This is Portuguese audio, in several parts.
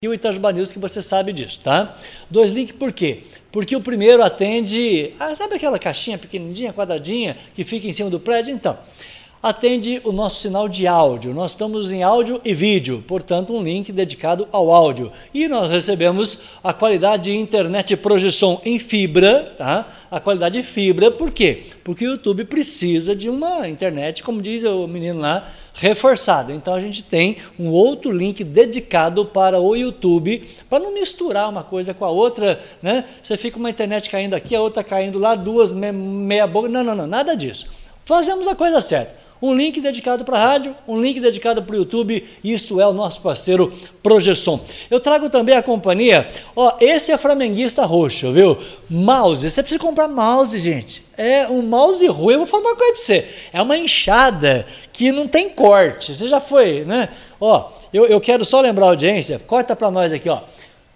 e o Itajubá News, que você sabe disso, tá? Dois links por quê? Porque o primeiro atende, ah, sabe aquela caixinha pequenininha, quadradinha, que fica em cima do prédio? Então, atende o nosso sinal de áudio. Nós estamos em áudio e vídeo, portanto, um link dedicado ao áudio. E nós recebemos a qualidade de internet projeção em fibra, tá? A qualidade de fibra, por quê? Porque o YouTube precisa de uma internet, como diz o menino lá, reforçada. Então a gente tem um outro link dedicado para o YouTube, para não misturar uma coisa com a outra, né? Você fica uma internet caindo aqui, a outra caindo lá, duas meia boca. Não, não, não, nada disso. Fazemos a coisa certa um link dedicado para a rádio, um link dedicado para o YouTube, isso é o nosso parceiro Projeção. Eu trago também a companhia, ó, esse é flamenguista roxo, viu? Mouse, você precisa comprar mouse, gente. É um mouse ruim, eu vou falar uma coisa para você, é uma enxada que não tem corte, você já foi, né? Ó, eu, eu quero só lembrar a audiência, corta para nós aqui, ó.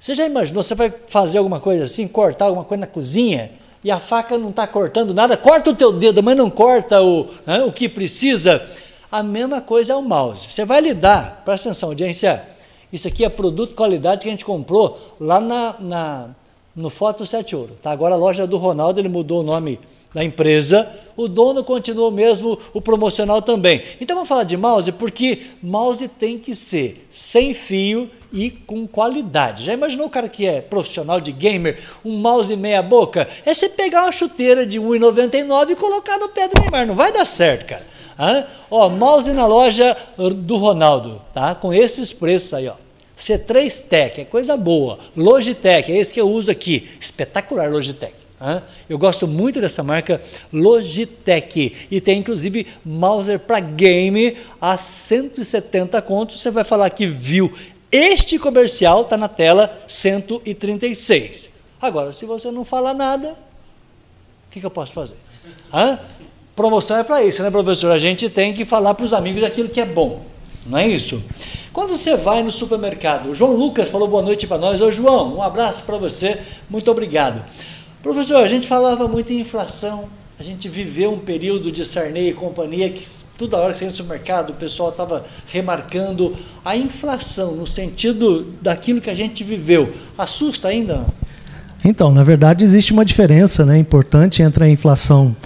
Você já imaginou, você vai fazer alguma coisa assim, cortar alguma coisa na cozinha? E a faca não está cortando nada, corta o teu dedo, mas não corta o, né, o que precisa. A mesma coisa é o mouse. Você vai lidar, presta atenção, audiência, isso aqui é produto de qualidade que a gente comprou lá na, na no Foto 7 Ouro. Tá? Agora a loja do Ronaldo, ele mudou o nome da empresa, o dono continua mesmo, o promocional também. Então vamos falar de mouse, porque mouse tem que ser sem fio e com qualidade. Já imaginou o cara que é profissional de gamer, um mouse meia boca? É você pegar uma chuteira de 1,99 e colocar no pé do Neymar, não vai dar certo, cara. Hã? Ó, mouse na loja do Ronaldo, tá? Com esses preços aí, ó. C3 Tech, é coisa boa. Logitech, é esse que eu uso aqui. Espetacular Logitech. Eu gosto muito dessa marca Logitech e tem inclusive mouse para game a 170 contos. Você vai falar que viu este comercial, está na tela 136. Agora, se você não falar nada, o que, que eu posso fazer? Hã? Promoção é para isso, né, professor? A gente tem que falar para os amigos aquilo que é bom, não é isso? Quando você vai no supermercado, o João Lucas falou boa noite para nós. Ô João, um abraço para você, muito obrigado. Professor, a gente falava muito em inflação, a gente viveu um período de Sarney e companhia que toda hora que você entra no supermercado o pessoal estava remarcando a inflação no sentido daquilo que a gente viveu. Assusta ainda? Então, na verdade, existe uma diferença né, importante entre a inflação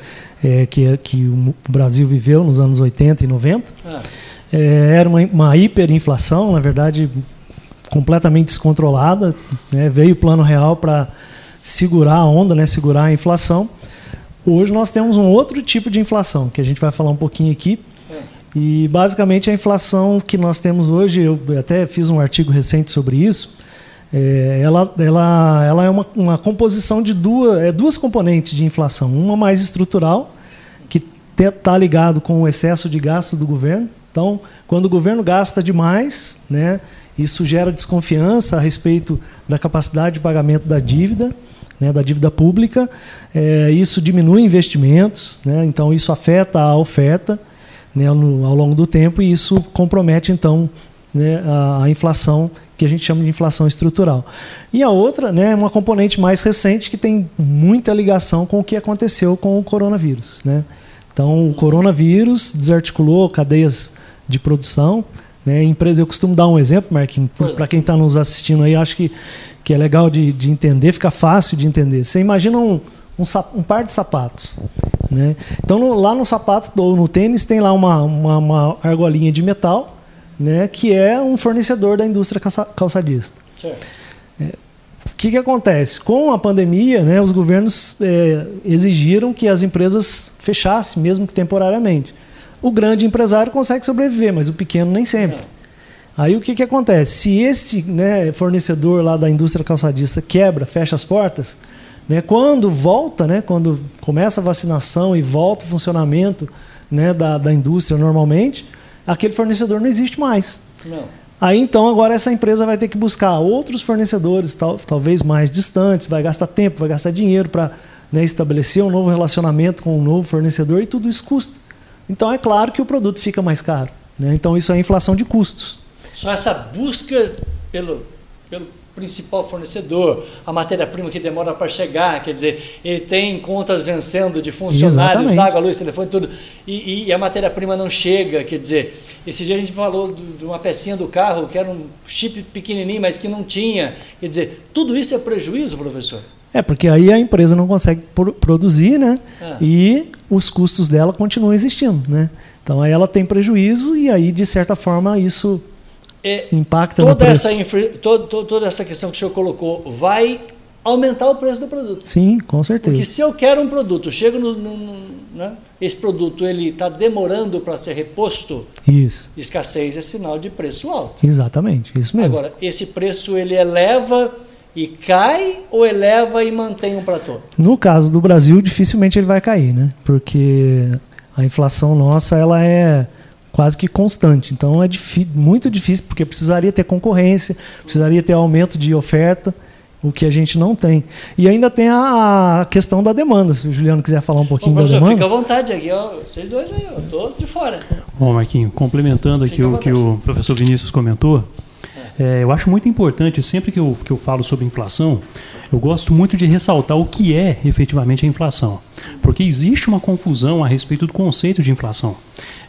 é, que, que o Brasil viveu nos anos 80 e 90. Ah. É, era uma, uma hiperinflação, na verdade, completamente descontrolada. Né, veio o plano real para segurar a onda, né, segurar a inflação. Hoje nós temos um outro tipo de inflação, que a gente vai falar um pouquinho aqui. É. E basicamente a inflação que nós temos hoje, eu até fiz um artigo recente sobre isso, é, ela, ela, ela é uma, uma composição de duas, é, duas componentes de inflação. Uma mais estrutural, que está ligado com o excesso de gasto do governo. Então, quando o governo gasta demais, né, isso gera desconfiança a respeito da capacidade de pagamento da dívida né, da dívida pública. É, isso diminui investimentos, né, então isso afeta a oferta né, no, ao longo do tempo e isso compromete então né, a, a, inflação que a gente chama de inflação estrutural. E a outra é uma componente mais recente que tem muita ligação com o que aconteceu com o coronavírus. Né? Então, o coronavírus desarticulou cadeias de produção. Né? Empresa, eu costumo dar um exemplo, Marquinhos, para quem está nos assistindo aí, acho que que é legal de, de entender, fica fácil de entender. Você imagina um, um, um par de sapatos. Né? Então, no, lá no sapato ou no tênis tem lá uma, uma, uma, argolinha de metal, né, que é um fornecedor da indústria calçadista. É, o que, que acontece? Com a pandemia, né, os governos é, exigiram que as empresas fechassem, mesmo que temporariamente. O grande empresário consegue sobreviver, mas o pequeno nem sempre. Não. Aí o que, que acontece? Se esse né, fornecedor lá da indústria calçadista quebra, fecha as portas, né, quando volta, né, quando começa a vacinação e volta o funcionamento né, da, da indústria normalmente, aquele fornecedor não existe mais. Não. Aí então agora essa empresa vai ter que buscar outros fornecedores, tal, talvez mais distantes, vai gastar tempo, vai gastar dinheiro para né, estabelecer um novo relacionamento com um novo fornecedor e tudo isso custa. Então é claro que o produto fica mais caro. Né? Então isso é inflação de custos. Só essa busca pelo pelo principal fornecedor, a matéria-prima que demora para chegar, quer dizer, ele tem contas vencendo de funcionários, Exatamente. água, luz, telefone, tudo, e, e a matéria-prima não chega, quer dizer, esse dia a gente falou de uma pecinha do carro que era um chip pequenininho, mas que não tinha, quer dizer, tudo isso é prejuízo, professor? É, porque aí a empresa não consegue produzir, né? Ah. E os custos dela continuam existindo, né? Então aí ela tem prejuízo e aí, de certa forma, isso é, impacta toda no preço. Essa, toda, toda essa questão que o senhor colocou vai aumentar o preço do produto. Sim, com certeza. Porque se eu quero um produto, chego no, no, no né, esse produto ele está demorando para ser reposto. Isso. Escassez é sinal de preço alto. Exatamente, isso mesmo. Agora, esse preço ele eleva e cai ou eleva e mantém um platô? No caso do Brasil, dificilmente ele vai cair, né? Porque a inflação nossa ela é quase que constante. Então é muito difícil, porque precisaria ter concorrência, precisaria ter aumento de oferta, o que a gente não tem. E ainda tem a questão da demanda. Se o Juliano quiser falar um pouquinho Bom, da demanda. Fica à vontade aqui, ó, vocês dois aí, eu estou de fora. Bom, Marquinho, complementando aqui o que o professor Vinícius comentou. É, eu acho muito importante, sempre que eu, que eu falo sobre inflação, eu gosto muito de ressaltar o que é efetivamente a inflação. Porque existe uma confusão a respeito do conceito de inflação.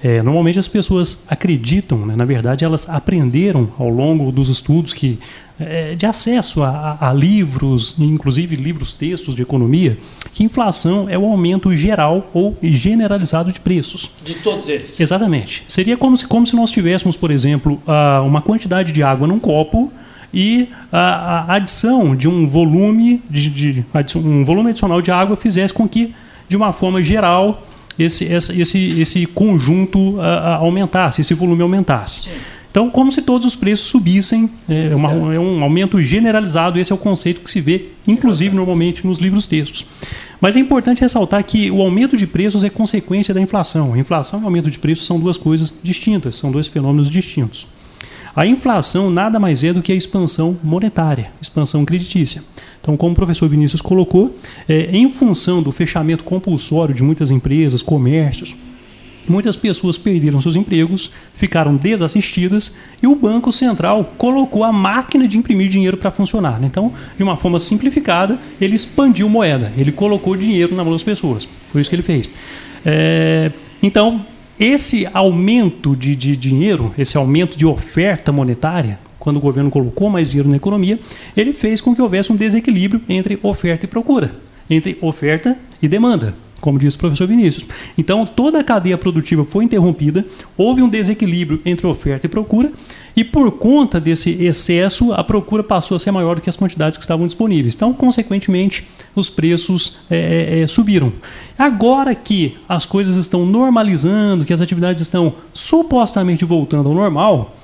É, normalmente as pessoas acreditam, né, na verdade elas aprenderam ao longo dos estudos que é, de acesso a, a, livros, inclusive livros textos de economia, que inflação é o aumento geral ou generalizado de preços. De todos eles. Exatamente. Seria como se, como se nós tivéssemos, por exemplo, uma quantidade de água num copo e a, a adição de um volume de, de, um volume adicional de água fizesse com que, de uma forma geral, esse, esse, esse conjunto uh, aumentasse, esse volume aumentasse. Sim. Então, como se todos os preços subissem, é, uma, é, um aumento generalizado, esse é o conceito que se vê, inclusive, normalmente nos livros textos. Mas é importante ressaltar que o aumento de preços é consequência da inflação. A inflação e o aumento de preços são duas coisas distintas, são dois fenômenos distintos. A inflação nada mais é do que a expansão monetária, expansão creditícia. Então, como o professor Vinícius colocou, é, em função do fechamento compulsório de muitas empresas, comércios, muitas pessoas perderam seus empregos, ficaram desassistidas e o Banco Central colocou a máquina de imprimir dinheiro para funcionar. Então, de uma forma simplificada, ele expandiu moeda, ele colocou dinheiro na mão das pessoas. Foi isso que ele fez. É, então, esse aumento de, de dinheiro, esse aumento de oferta monetária, quando o governo colocou mais dinheiro na economia, ele fez com que houvesse um desequilíbrio entre oferta e procura, entre oferta e demanda, como disse o professor Vinícius. Então, toda a cadeia produtiva foi interrompida, houve um desequilíbrio entre oferta e procura, e por conta desse excesso, a procura passou a ser maior do que as quantidades que estavam disponíveis. Então, consequentemente, os preços é, é, subiram. Agora que as coisas estão normalizando, que as atividades estão supostamente voltando ao normal,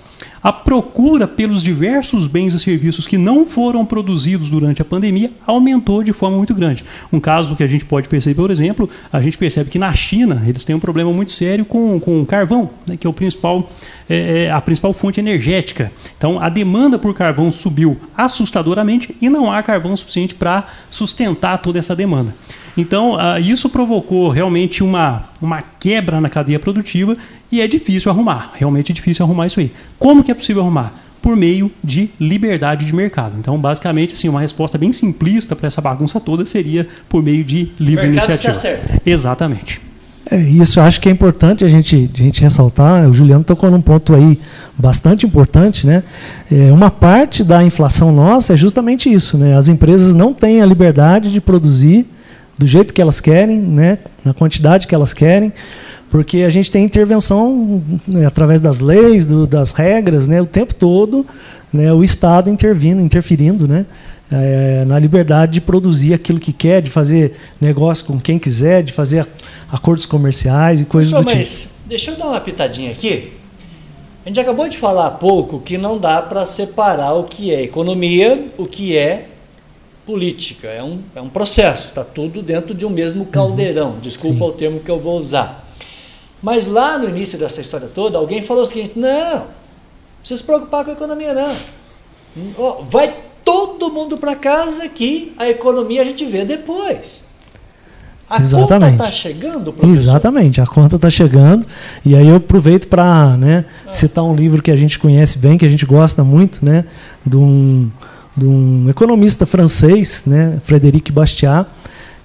a procura pelos diversos bens e serviços que não foram produzidos durante a pandemia aumentou de forma muito grande. Um caso que a gente pode perceber, por exemplo, a gente percebe que na China eles têm um problema muito sério com, com carvão, né, que é, o principal, é, é, a principal fonte energética. Então a demanda por carvão subiu assustadoramente e não há carvão suficiente para sustentar toda essa demanda. Então, uh, isso provocou realmente uma, uma quebra na cadeia produtiva e é difícil arrumar. Realmente é difícil arrumar isso aí. Como que é possível arrumar? Por meio de liberdade de mercado. Então, basicamente, assim, uma resposta bem simplista para essa bagunça toda seria por meio de livre mercado iniciativa. Se acerta. Exatamente. É, isso acho que é importante a gente, a gente ressaltar. O Juliano tocou num ponto aí bastante importante, né? É, uma parte da inflação nossa é justamente isso, né? As empresas não têm a liberdade de produzir do jeito que elas querem, né? Na quantidade que elas querem porque a gente tem intervenção né, através das leis, do, das regras, né, o tempo todo, né, o Estado intervindo, interferindo, né, é, na liberdade de produzir aquilo que quer, de fazer negócio com quem quiser, de fazer acordos comerciais e coisas do mas tipo. Deixa eu dar uma pitadinha aqui. A gente acabou de falar há pouco que não dá para separar o que é economia, o que é política. É um, é um processo, está tudo dentro de um mesmo caldeirão. Desculpa Sim. o termo que eu vou usar. Mas lá no início dessa história toda, alguém falou o seguinte: não, não precisa se preocupar com a economia, não. Vai todo mundo para casa que a economia a gente vê depois. A Exatamente. conta está chegando, professor? Exatamente, a conta está chegando. E aí eu aproveito para né, ah. citar um livro que a gente conhece bem, que a gente gosta muito, né, de um, de um economista francês, né, Frédéric Bastiat.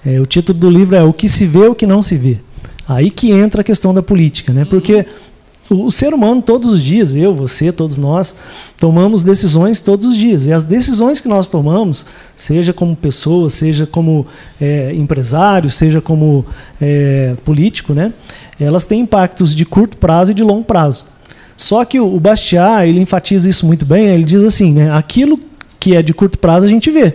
É, o título do livro é O que se vê, o que não se vê. Aí que entra a questão da política, né? Porque o, ser humano, todos os dias, eu, você, todos nós, tomamos decisões todos os dias. E as decisões que nós tomamos, seja como pessoa, seja como é, empresário, seja como é, político, né, elas têm impactos de curto prazo e de longo prazo. Só que o, o Bastiat, ele enfatiza isso muito bem, ele diz assim, né, aquilo que é de curto prazo a gente vê.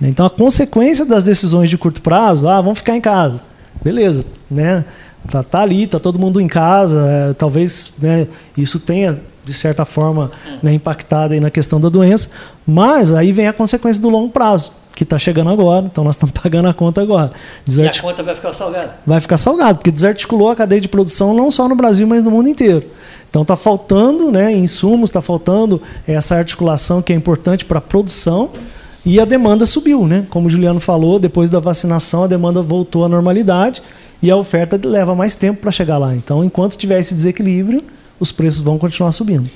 Então, a consequência das decisões de curto prazo, ah, vamos ficar em casa. Beleza, né? Tá, tá ali, tá todo mundo em casa. É, talvez né, isso tenha, de certa forma, né, impactado aí na questão da doença. Mas aí vem a consequência do longo prazo, que está chegando agora. Então nós estamos pagando a conta agora. Desartic... E a conta vai ficar salgada? Vai ficar salgada, porque desarticulou a cadeia de produção não só no Brasil, mas no mundo inteiro. Então está faltando né, insumos, está faltando essa articulação que é importante para a produção. E a demanda subiu, né? Como o Juliano falou, depois da vacinação a demanda voltou à normalidade e a oferta leva mais tempo para chegar lá. Então, enquanto tiver esse desequilíbrio, os preços vão continuar subindo.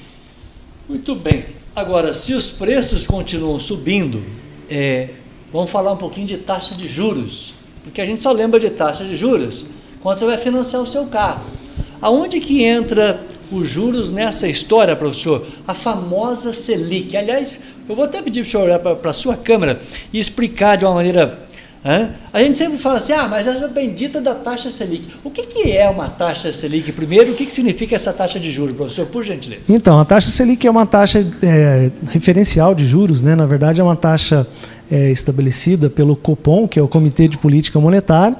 Muito bem. Agora, se os preços continuam subindo, é, vamos falar um pouquinho de taxa de juros, porque a gente só lembra de taxa de juros quando você vai financiar o seu carro. Aonde que entra os juros nessa história, professor? A famosa Selic. Aliás, eu vou até pedir para o senhor olhar para a sua câmera e explicar de uma maneira a gente sempre fala assim, ah, mas essa bendita da taxa Selic. O que, que é uma taxa Selic? Primeiro, o que, que significa essa taxa de juros, professor, por gentileza? Então, a taxa Selic é uma taxa é, referencial de juros, né? na verdade é uma taxa é, estabelecida pelo Copom, que é o Comitê de Política Monetária,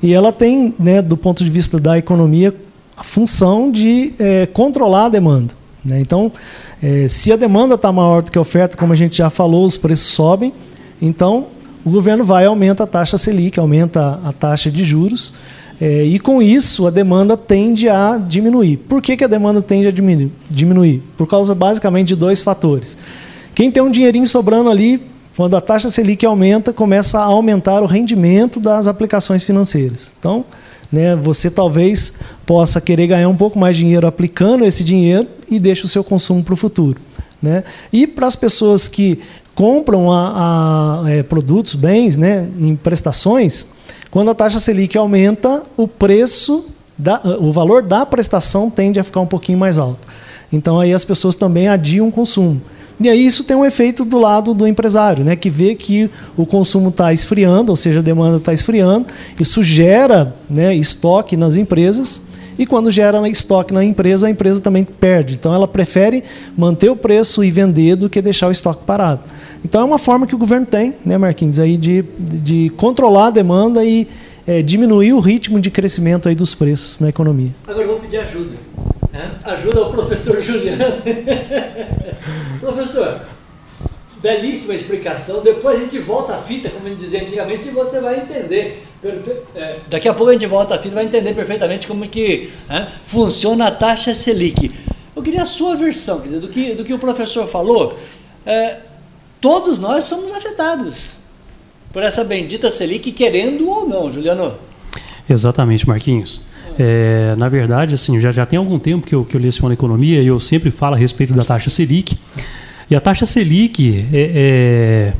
e ela tem, né, do ponto de vista da economia, a função de é, controlar a demanda. Né? Então, é, se a demanda está maior do que a oferta, como a gente já falou, os preços sobem, então o governo vai aumenta a taxa Selic, aumenta a taxa de juros, é, e com isso a demanda tende a diminuir. Por que, que a demanda tende a diminuir? Por causa basicamente de dois fatores. Quem tem um dinheirinho sobrando ali, quando a taxa Selic aumenta, começa a aumentar o rendimento das aplicações financeiras. Então, né, você talvez possa querer ganhar um pouco mais de dinheiro aplicando esse dinheiro e deixa o seu consumo para o futuro. Né? E para as pessoas que compram a, a é, produtos, bens, né, em prestações, quando a taxa Selic aumenta, o preço, da, o valor da prestação tende a ficar um pouquinho mais alto. Então aí as pessoas também adiam o consumo. E aí isso tem um efeito do lado do empresário, né, que vê que o consumo está esfriando, ou seja, a demanda está esfriando, isso gera né, estoque nas empresas, e quando gera estoque na empresa, a empresa também perde. Então ela prefere manter o preço e vender do que deixar o estoque parado. Então é uma forma que o governo tem, né, Marquinhos, aí de, de controlar a demanda e é, diminuir o ritmo de crescimento aí dos preços na economia. Agora eu vou pedir ajuda. Né? Ajuda ao professor Juliano. professor, belíssima explicação. Depois a gente volta a fita, como a gente dizia antigamente, e você vai entender. É, daqui a pouco a gente volta a fita vai entender perfeitamente como que né, funciona a taxa Selic. Eu queria a sua versão, quer dizer, do que, do que o professor falou. É, todos nós somos afetados por essa bendita Selic, querendo ou não, Juliano. Exatamente, Marquinhos. É, na verdade, assim, já, já tem algum tempo que eu, que eu leciono economia e eu sempre falo a respeito da taxa Selic. E a taxa Selic, é, é,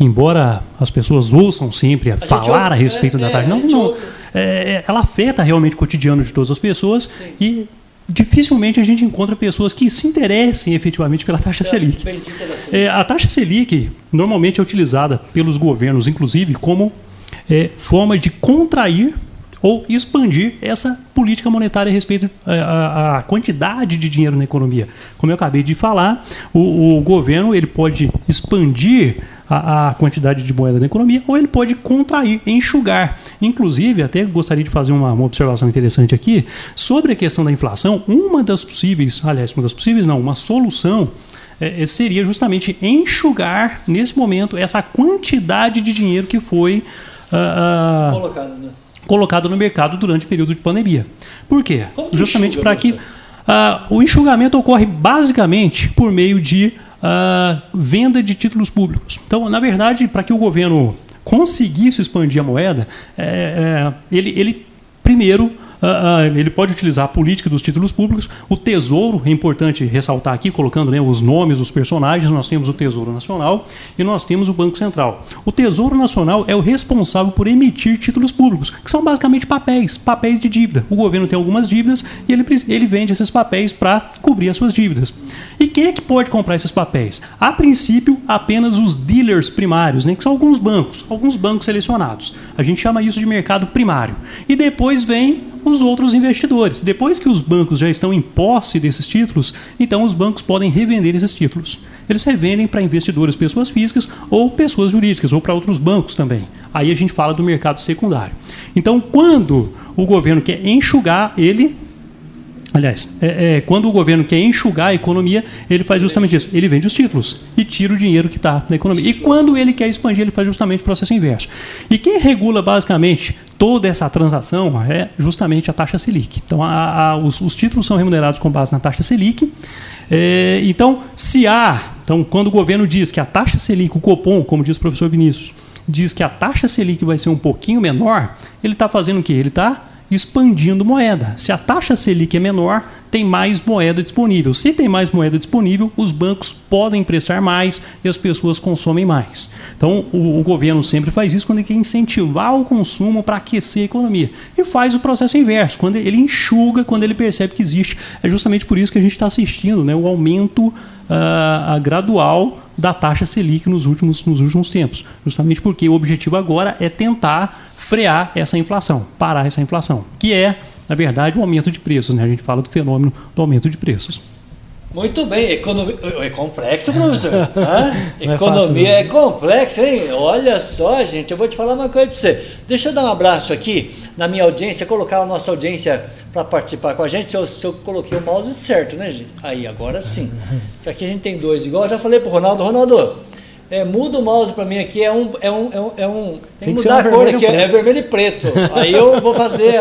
embora as pessoas ouçam sempre a, falar a respeito da é, taxa, não, não é, ela afeta realmente o cotidiano de todas as pessoas Sim. e dificilmente a gente encontra pessoas que se interessem efetivamente pela taxa Selic. É, a taxa Selic normalmente é utilizada pelos governos, inclusive, como é, forma de contrair ou expandir essa política monetária a respeito à é, quantidade de dinheiro na economia. Como eu acabei de falar, o, o governo ele pode expandir a, a, quantidade de moeda na economia, ou ele pode contrair, enxugar. Inclusive, até gostaria de fazer uma, uma, observação interessante aqui sobre a questão da inflação. Uma das possíveis, aliás, uma das possíveis não, uma solução é, é seria justamente enxugar nesse momento essa quantidade de dinheiro que foi uh, uh, colocado, né? Colocado no mercado durante o período de pandemia. Por quê? Justamente para que uh, o enxugamento ocorre basicamente por meio de uh, venda de títulos públicos. Então, na verdade, para que o governo conseguisse expandir a moeda, é, é, ele, ele primeiro uh, ele pode utilizar a política dos títulos públicos. O Tesouro, é importante ressaltar aqui, colocando né, os nomes dos personagens, nós temos o Tesouro Nacional e nós temos o Banco Central. O Tesouro Nacional é o responsável por emitir títulos públicos, que são basicamente papéis, papéis de dívida. O governo tem algumas dívidas e ele, ele vende esses papéis para cobrir as suas dívidas. E quem é que pode comprar esses papéis? A princípio, apenas os dealers primários, né, que são alguns bancos, alguns bancos selecionados. A gente chama isso de mercado primário. E depois vem os outros investidores. Depois que os bancos já estão em posse desses títulos, então os bancos podem revender esses títulos. Eles revendem para investidores, pessoas físicas ou pessoas jurídicas, ou para outros bancos também. Aí a gente fala do mercado secundário. Então, quando o governo quer enxugar, ele Aliás, é, é, quando o governo quer enxugar a economia, ele faz justamente isso. Ele vende os títulos e tira o dinheiro que está na economia. E quando ele quer expandir, ele faz justamente o processo inverso. E quem regula basicamente toda essa transação é justamente a taxa Selic. Então, a, a, os, os, títulos são remunerados com base na taxa Selic. É, então, se há, então, quando o governo diz que a taxa Selic, o Copom, como diz o professor Vinícius, diz que a taxa Selic vai ser um pouquinho menor, ele está fazendo o quê? Ele está expandindo moeda. Se a taxa Selic é menor, tem mais moeda disponível. Se tem mais moeda disponível, os bancos podem emprestar mais e as pessoas consomem mais. Então, o, o governo sempre faz isso quando ele quer incentivar o consumo para aquecer a economia. E faz o processo inverso, quando ele enxuga, quando ele percebe que existe. É justamente por isso que a gente está assistindo né, o aumento uh, gradual da taxa Selic nos últimos, nos últimos tempos. Justamente porque o objetivo agora é tentar frear essa inflação, parar essa inflação, que é, na verdade, o aumento de preços. Né? A gente fala do fenômeno do aumento de preços. Muito bem, economia é complexo, professor. É economia é, é complexa, hein? Olha só, gente, eu vou te falar uma coisa para você. Deixa eu dar um abraço aqui na minha audiência, colocar a nossa audiência para participar com a gente. Se eu, se eu, coloquei o mouse certo, né, gente? Aí, agora sim. Porque aqui a gente tem dois igual. Eu já falei para o Ronaldo, Ronaldo, é, muda o mouse para mim aqui, é um. É um, é um, é um tem, tem que mudar a cor aqui, é vermelho e preto. Aí eu vou fazer.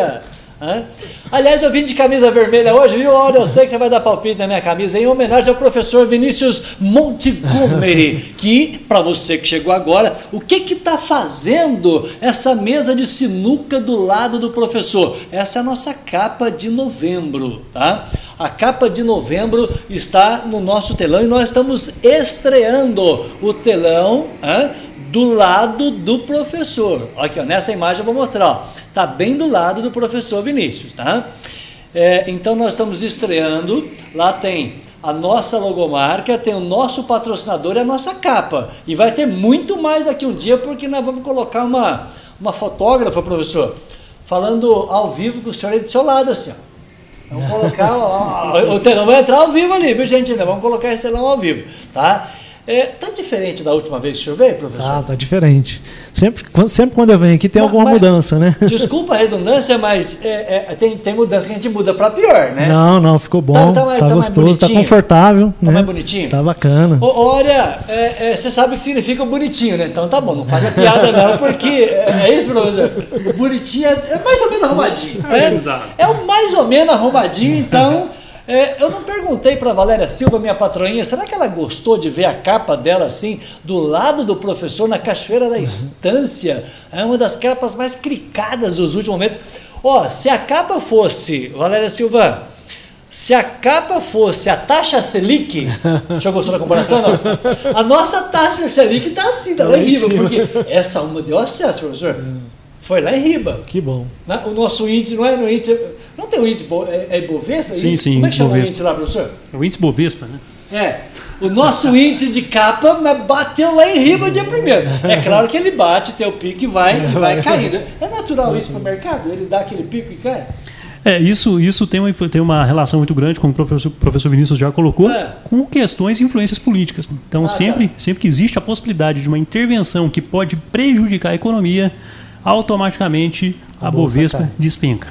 Aliás, eu vim de camisa vermelha hoje, viu? Olha, eu sei que você vai dar palpite na minha camisa, em homenagem ao professor Vinícius Montgomery, que, para você que chegou agora, o que que está fazendo essa mesa de sinuca do lado do professor? Essa é a nossa capa de novembro, tá? A capa de novembro está no nosso telão e nós estamos estreando o telão hein, do lado do professor. Aqui, ó, nessa imagem eu vou mostrar. Está bem do lado do professor Vinícius. Tá? É, então nós estamos estreando. Lá tem a nossa logomarca, tem o nosso patrocinador e a nossa capa. E vai ter muito mais daqui um dia, porque nós vamos colocar uma, uma fotógrafa, professor, falando ao vivo com o senhor aí do seu lado, assim, ó. Vamos colocar, ó, o telão vai entrar ao vivo ali, viu gente? Vamos colocar esse telão ao vivo, tá? É, tá diferente da última vez que o veio, professor? Tá, tá diferente. Sempre, sempre quando eu venho aqui tem mas, alguma mas, mudança, né? Desculpa a redundância, mas é, é, tem, tem mudança que a gente muda para pior, né? Não, não, ficou bom, tá, tá, mais, tá, tá gostoso, tá confortável. Tá né? mais bonitinho? Tá bacana. olha, é, é, você sabe o que significa bonitinho, né? Então tá bom, não faz a piada não, porque é, é isso, professor? O bonitinho é, mais ou menos arrumadinho. Né? Exato. É o mais ou menos arrumadinho, então... É, eu não perguntei para Valéria Silva, minha patroinha, será que ela gostou de ver a capa dela assim, do lado do professor, na Cachoeira da Estância? É uma das capas mais clicadas dos últimos momentos. Ó, se a capa fosse, Valéria Silva, se a capa fosse a taxa Selic, já gostou da comparação? Não? A nossa taxa Selic está assim, está lá em riba, porque essa uma deu acesso, professor. Foi lá em riba. Que bom. O nosso índice não é no índice não tem o índice é, é Ibovespa? Sim, sim. Como é que chama Bovespa. o índice lá, professor? É o índice Bovespa, né? É. O nosso índice de capa bateu lá em riba dia primeiro. É claro que ele bate, tem o pico e vai, e vai caindo. É natural isso para o mercado? Ele dá aquele pico e cai? É, isso, isso tem, uma, tem uma relação muito grande, como o professor, professor Vinícius já colocou, é. com questões e influências políticas. Então, ah, sempre, tá. sempre que existe a possibilidade de uma intervenção que pode prejudicar a economia, automaticamente a, a Bovespa despenca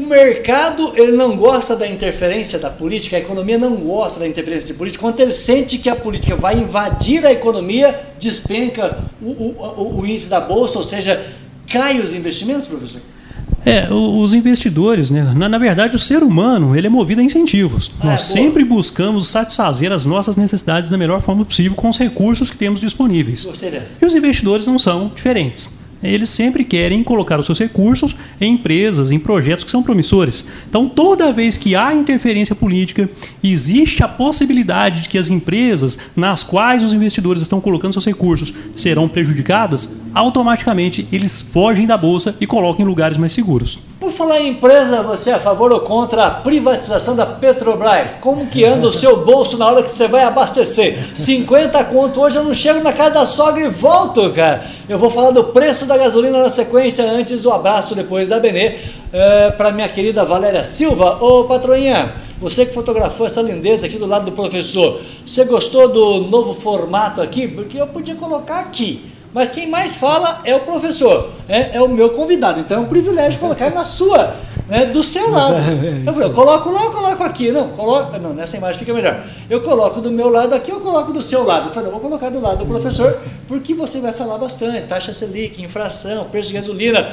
mercado ele não gosta da interferência da política, a economia não gosta da interferência de política. Quando ele sente que a política vai invadir a economia, despenca o, o, o, o índice da bolsa, ou seja, cai os investimentos, professor? É, os investidores, né? Na, na, verdade, o ser humano ele é movido a incentivos. Ah, Nós é, sempre buscamos satisfazer as nossas necessidades da melhor forma possível com os recursos que temos disponíveis. E os investidores não são diferentes eles sempre querem colocar os seus recursos em empresas, em projetos que são promissores. Então, toda vez que há interferência política, existe a possibilidade de que as empresas nas quais os investidores estão colocando seus recursos serão prejudicadas, automaticamente eles fogem da bolsa e colocam em lugares mais seguros. Por falar em empresa, você é a favor ou contra a privatização da Petrobras? Como que anda o seu bolso na hora que você vai abastecer? 50 conto hoje eu não chego na casa da sogra e volto, cara. Eu vou falar do preço da gasolina na sequência, antes do abraço depois da Benê, é, para minha querida Valéria Silva. Ô patroinha, você que fotografou essa lindeza aqui do lado do professor, você gostou do novo formato aqui? Porque eu podia colocar aqui mas quem mais fala é o professor, é, é o meu convidado. Então é um privilégio colocar na sua, né, do seu lado. É, eu coloco lá, eu coloco aqui. Não, coloco, não, nessa imagem fica melhor. Eu coloco do meu lado aqui, eu coloco do seu lado. Eu falei, vou colocar do lado do professor, porque você vai falar bastante. Taxa Selic, infração, preço de gasolina,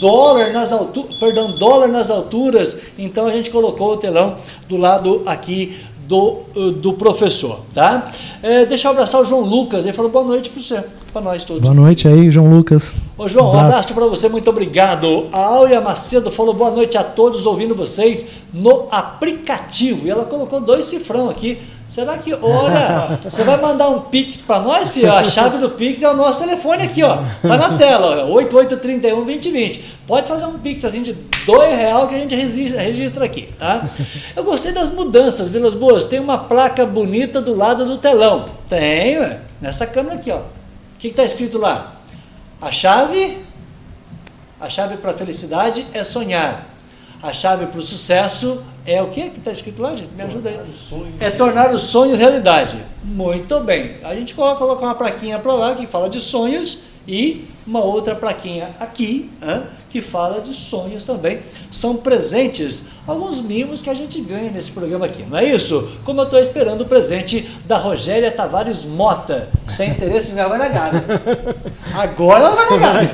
dólar nas alturas, perdão, dólar nas alturas. Então a gente colocou o telão do lado aqui do, do professor, tá? É, deixa eu abraçar o João Lucas, ele falou boa noite para você para nós todos. Boa noite aí, João Lucas. Ô, João, um abraço, abraço para você, muito obrigado. A Áurea Macedo falou boa noite a todos ouvindo vocês no aplicativo. E ela colocou dois cifrão aqui. Será que, olha, você vai mandar um Pix para nós, filho? A chave do Pix é o nosso telefone aqui, ó. Tá na tela, ó, 8831 2020. Pode fazer um Pix assim de dois real que a gente registra, aqui, tá? Eu gostei das mudanças, Vilas Boas. Tem uma placa bonita do lado do telão. Tem, ué, nessa câmera aqui, ó. O que está escrito lá? A chave, a chave para a felicidade é sonhar. A chave para o sucesso é o que que está escrito lá, gente? Me ajuda aí. É tornar os sonhos realidade. Muito bem. A gente coloca, coloca uma plaquinha para lá que fala de sonhos e uma outra plaquinha aqui, hein, que fala de sonhos também. São presentes alguns mimos que a gente ganha nesse programa aqui, não é isso? Como eu estou esperando o presente da Rogéria Tavares Mota, sem interesse nenhum, vai na Gávea. Agora ela vai Gávea.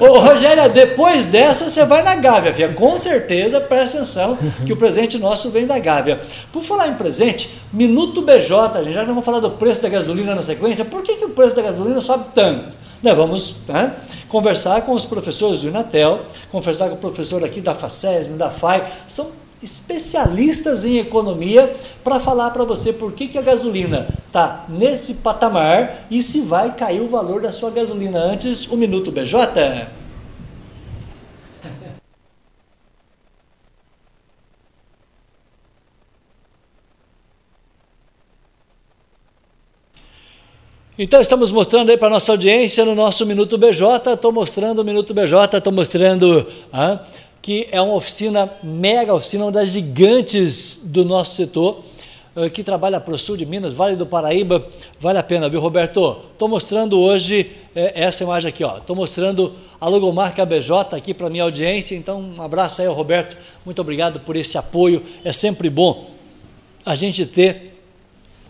Ô, Rogéria, depois dessa você vai na Gávea, filha. Com certeza, presta atenção que o presente nosso vem da Gávea. Por falar em presente, Minuto BJ, a gente já vamos falar do preço da gasolina na sequência. Por que, que o preço da gasolina sobe tanto? Nós vamos né, conversar com os professores do Inatel, conversar com o professor aqui da FACESM, da FAI, são especialistas em economia para falar para você por que, que a gasolina está nesse patamar e se vai cair o valor da sua gasolina. Antes, o Minuto BJ. Então estamos mostrando aí para nossa audiência no nosso Minuto BJ, estou mostrando o Minuto BJ, estou mostrando ah, que é uma oficina, mega oficina, uma das gigantes do nosso setor, que trabalha para o sul de Minas, Vale do Paraíba, vale a pena, viu Roberto? Estou mostrando hoje é, essa imagem aqui, estou mostrando a logomarca BJ aqui para minha audiência, então um abraço aí ao Roberto, muito obrigado por esse apoio, é sempre bom a gente ter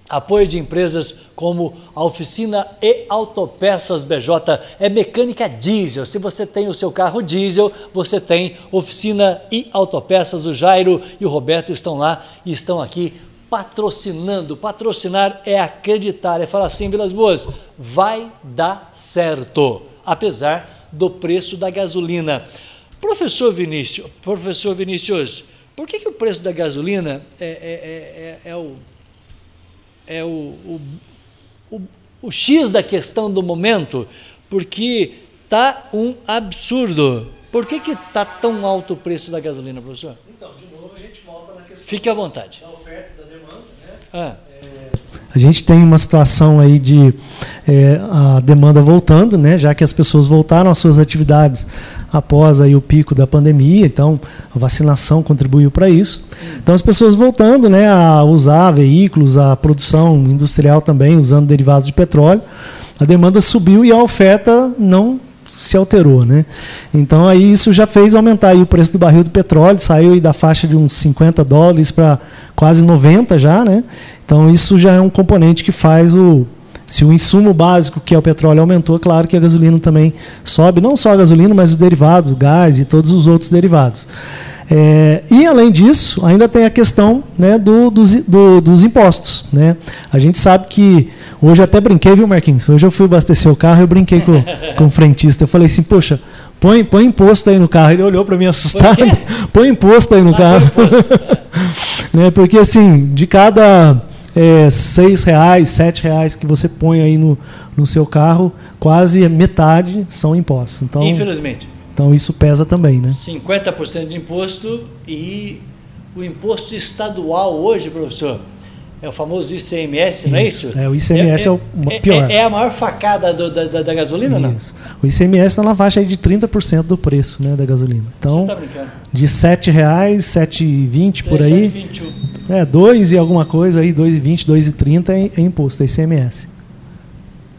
Apoio de empresas como a Oficina e Autopeças BJ é mecânica diesel. Se você tem o seu carro diesel, você tem Oficina e Autopeças. O Jairo e o Roberto estão lá e estão aqui patrocinando. Patrocinar é acreditar, é falar assim, Vilas Boas, vai dar certo, apesar do preço da gasolina. Professor Vinícius, professor Vinícius, por que, que o preço da gasolina é, é, é, é o é o, o, o, o X da questão do momento, porque está um absurdo. Por que está tão alto o preço da gasolina, professor? Então, de novo, a gente volta na questão Fique à vontade. da oferta e da demanda. Né? Ah. A gente tem uma situação aí de é, a demanda voltando, né, já que as pessoas voltaram às suas atividades após aí o pico da pandemia, então a vacinação contribuiu para isso. Então as pessoas voltando né, a usar veículos, a produção industrial também, usando derivados de petróleo, a demanda subiu e a oferta não se alterou, né? Então aí isso já fez aumentar o preço do barril do petróleo, saiu da faixa de uns 50 dólares para quase 90 já, né? Então isso já é um componente que faz o Se o insumo básico, que é o petróleo, aumentou, é claro que a gasolina também sobe, não só a gasolina, mas os derivados, o gás e todos os outros derivados. É, e, além disso, ainda tem a questão né, do, dos, do, dos impostos. Né? A gente sabe que. Hoje eu até brinquei, viu, Marquinhos? Hoje eu fui abastecer o carro e eu brinquei com, com o frentista. Eu falei assim, poxa, põe, põe imposto aí no carro. Ele olhou para mim assustado. Põe imposto aí no ah, carro. né, porque, assim, de cada é, seis reais, sete reais que você põe aí no, no seu carro, quase metade são impostos. Então, Infelizmente. Então isso pesa também, né? 50% de imposto e o imposto estadual hoje, professor, é o famoso ICMS, isso, não é isso? É, o ICMS é, é, é o é, pior. É, é, a maior facada do, da, da, gasolina, isso. não? O ICMS está na faixa de 30% do preço né, da gasolina. Então, Você tá brincando. de R$ 7,00, R$ 7,20 por aí. 7,21. É, 2 e alguma coisa aí, 2,20, 2,30 é, é imposto, é ICMS.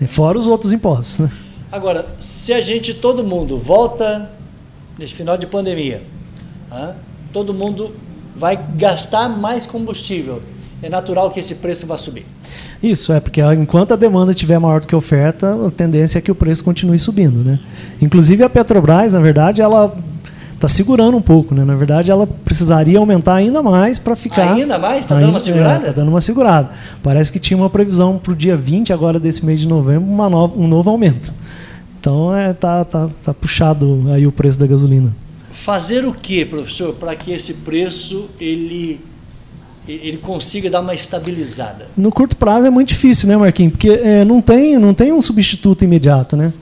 Fora os outros impostos, né? Agora, se a gente, todo mundo, volta nesse final de pandemia, todo mundo vai gastar mais combustível é natural que esse preço vá subir. Isso, é porque enquanto a demanda estiver maior do que a oferta, a tendência é que o preço continue subindo. Né? Inclusive a Petrobras, na verdade, ela está segurando um pouco. Né? Na verdade, ela precisaria aumentar ainda mais para ficar. Ainda mais? Está dando uma segurada? Está é, tá dando uma segurada. Parece que tinha uma previsão para o dia 20, agora desse mês de novembro, uma nova, um novo aumento. Então é, tá, tá, tá puxado aí o preço da gasolina. Fazer o que, professor, para que esse preço ele ele consiga dar uma estabilizada? No curto prazo é muito difícil, né, Marquinhos? Porque é, não, tem, não tem um substituto imediato, né?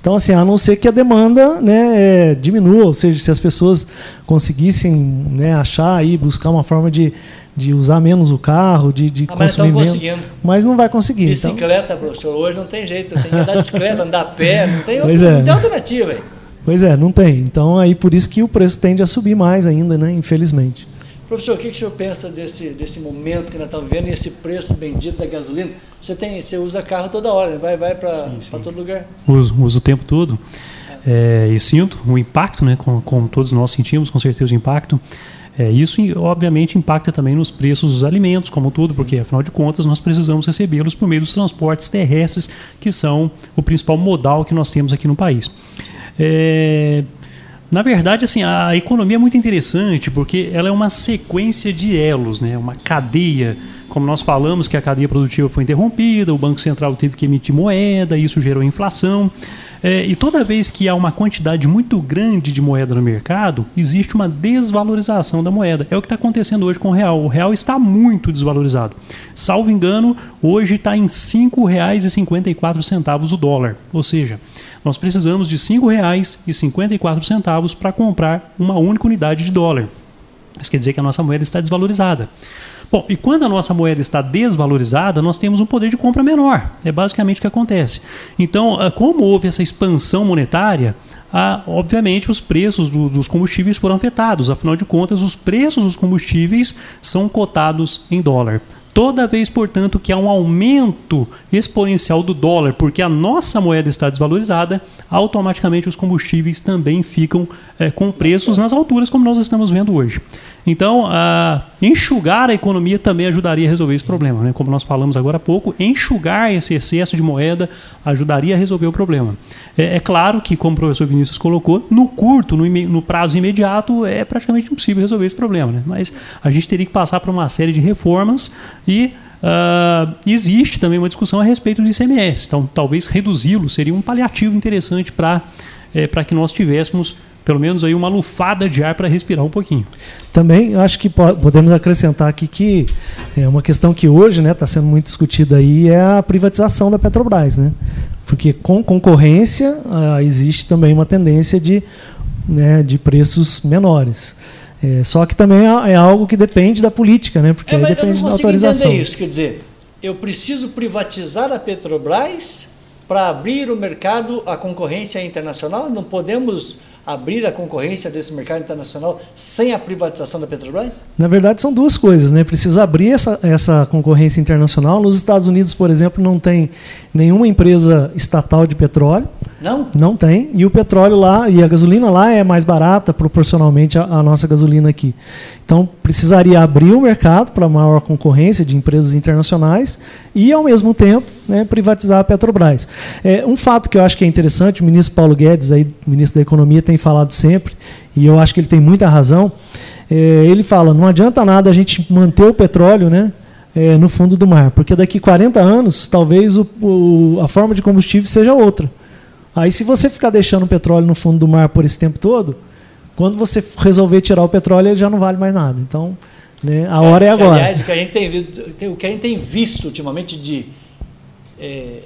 Então, assim, a não ser que a demanda né, é, diminua, ou seja, se as pessoas conseguissem né, achar aí, buscar uma forma de, de usar menos o carro, de, de ah, consumir mas menos. Mas não vai conseguir. Então. Bicicleta, então... professor, hoje não tem jeito. Tem que andar de bicicleta, andar a pé, não tem, outra, é. não tem alternativa. Aí. Pois é, não tem. Então, aí por isso que o preço tende a subir mais ainda, né? Infelizmente. Professor, o que, que o senhor pensa desse, desse momento que nós estamos vendo e esse preço bendito da gasolina? Você, tem, você usa carro toda hora, vai, vai para todo lugar? Uso, uso o tempo todo. É, e sinto o impacto, né, como, como todos nós sentimos, com certeza o impacto. É, isso, obviamente, impacta também nos preços dos alimentos, como tudo, porque, afinal de contas, nós precisamos recebê-los por meio dos transportes terrestres, que são o principal modal que nós temos aqui no país. É, na verdade, assim, a economia é muito interessante porque ela é uma sequência de elos, né? uma cadeia. Como nós falamos que a cadeia produtiva foi interrompida, o Banco Central teve que emitir moeda, isso gerou inflação. É, e toda vez que há uma quantidade muito grande de moeda no mercado, existe uma desvalorização da moeda. É o que está acontecendo hoje com o real. O real está muito desvalorizado. Salvo engano, hoje está em R$ 5,54 o dólar. Ou seja, nós precisamos de R$ 5,54 para comprar uma única unidade de dólar. Isso quer dizer que a nossa moeda está desvalorizada. Bom, e quando a nossa moeda está desvalorizada, nós temos um poder de compra menor. É basicamente o que acontece. Então, ah, como houve essa expansão monetária, ah, obviamente os preços do, dos combustíveis foram afetados. Afinal de contas, os preços dos combustíveis são cotados em dólar. Toda vez, portanto, que há um aumento exponencial do dólar, porque a nossa moeda está desvalorizada, automaticamente os combustíveis também ficam é, com preços nas alturas, como nós estamos vendo hoje. Então, uh, enxugar a economia também ajudaria a resolver esse problema. Né? Como nós falamos agora há pouco, enxugar esse excesso de moeda ajudaria a resolver o problema. É, é claro que, como o professor Vinícius colocou, no curto, no, no, prazo imediato, é praticamente impossível resolver esse problema. Né? Mas a gente teria que passar por uma série de reformas e Uh, existe também uma discussão a respeito do ICMS. Então, talvez reduzi-lo seria um paliativo interessante para é, que nós tivéssemos pelo menos aí uma lufada de ar para respirar um pouquinho. Também acho que podemos acrescentar aqui que é uma questão que hoje está né, sendo muito discutida aí é a privatização da Petrobras, né? Porque com concorrência ah, existe também uma tendência de, né, de preços menores. É, só que também é, é algo que depende da política, né? Porque é, depende da autorização. isso, quer dizer, eu preciso privatizar a Petrobras para abrir o mercado à concorrência internacional? Não podemos abrir a concorrência desse mercado internacional sem a privatização da Petrobras? Na verdade, são duas coisas. Né? Precisa abrir essa, essa concorrência internacional. Nos Estados Unidos, por exemplo, não tem nenhuma empresa estatal de petróleo. Não? Não tem. E o petróleo lá, e a gasolina lá é mais barata proporcionalmente à, à nossa gasolina aqui. Então precisaria abrir o mercado para maior concorrência de empresas internacionais e, ao mesmo tempo, né, privatizar a Petrobras. É, um fato que eu acho que é interessante, o ministro Paulo Guedes, aí, ministro da Economia, tem falado sempre, e eu acho que ele tem muita razão. É, ele fala: não adianta nada a gente manter o petróleo, né? É, no fundo do mar, porque daqui 40 anos talvez o, o, a forma de combustível seja outra. Aí, se você ficar deixando o petróleo no fundo do mar por esse tempo todo, quando você resolver tirar o petróleo, ele já não vale mais nada. Então, né, a hora é, é agora. Aliás, o que a gente tem, o que a gente tem visto ultimamente de. É,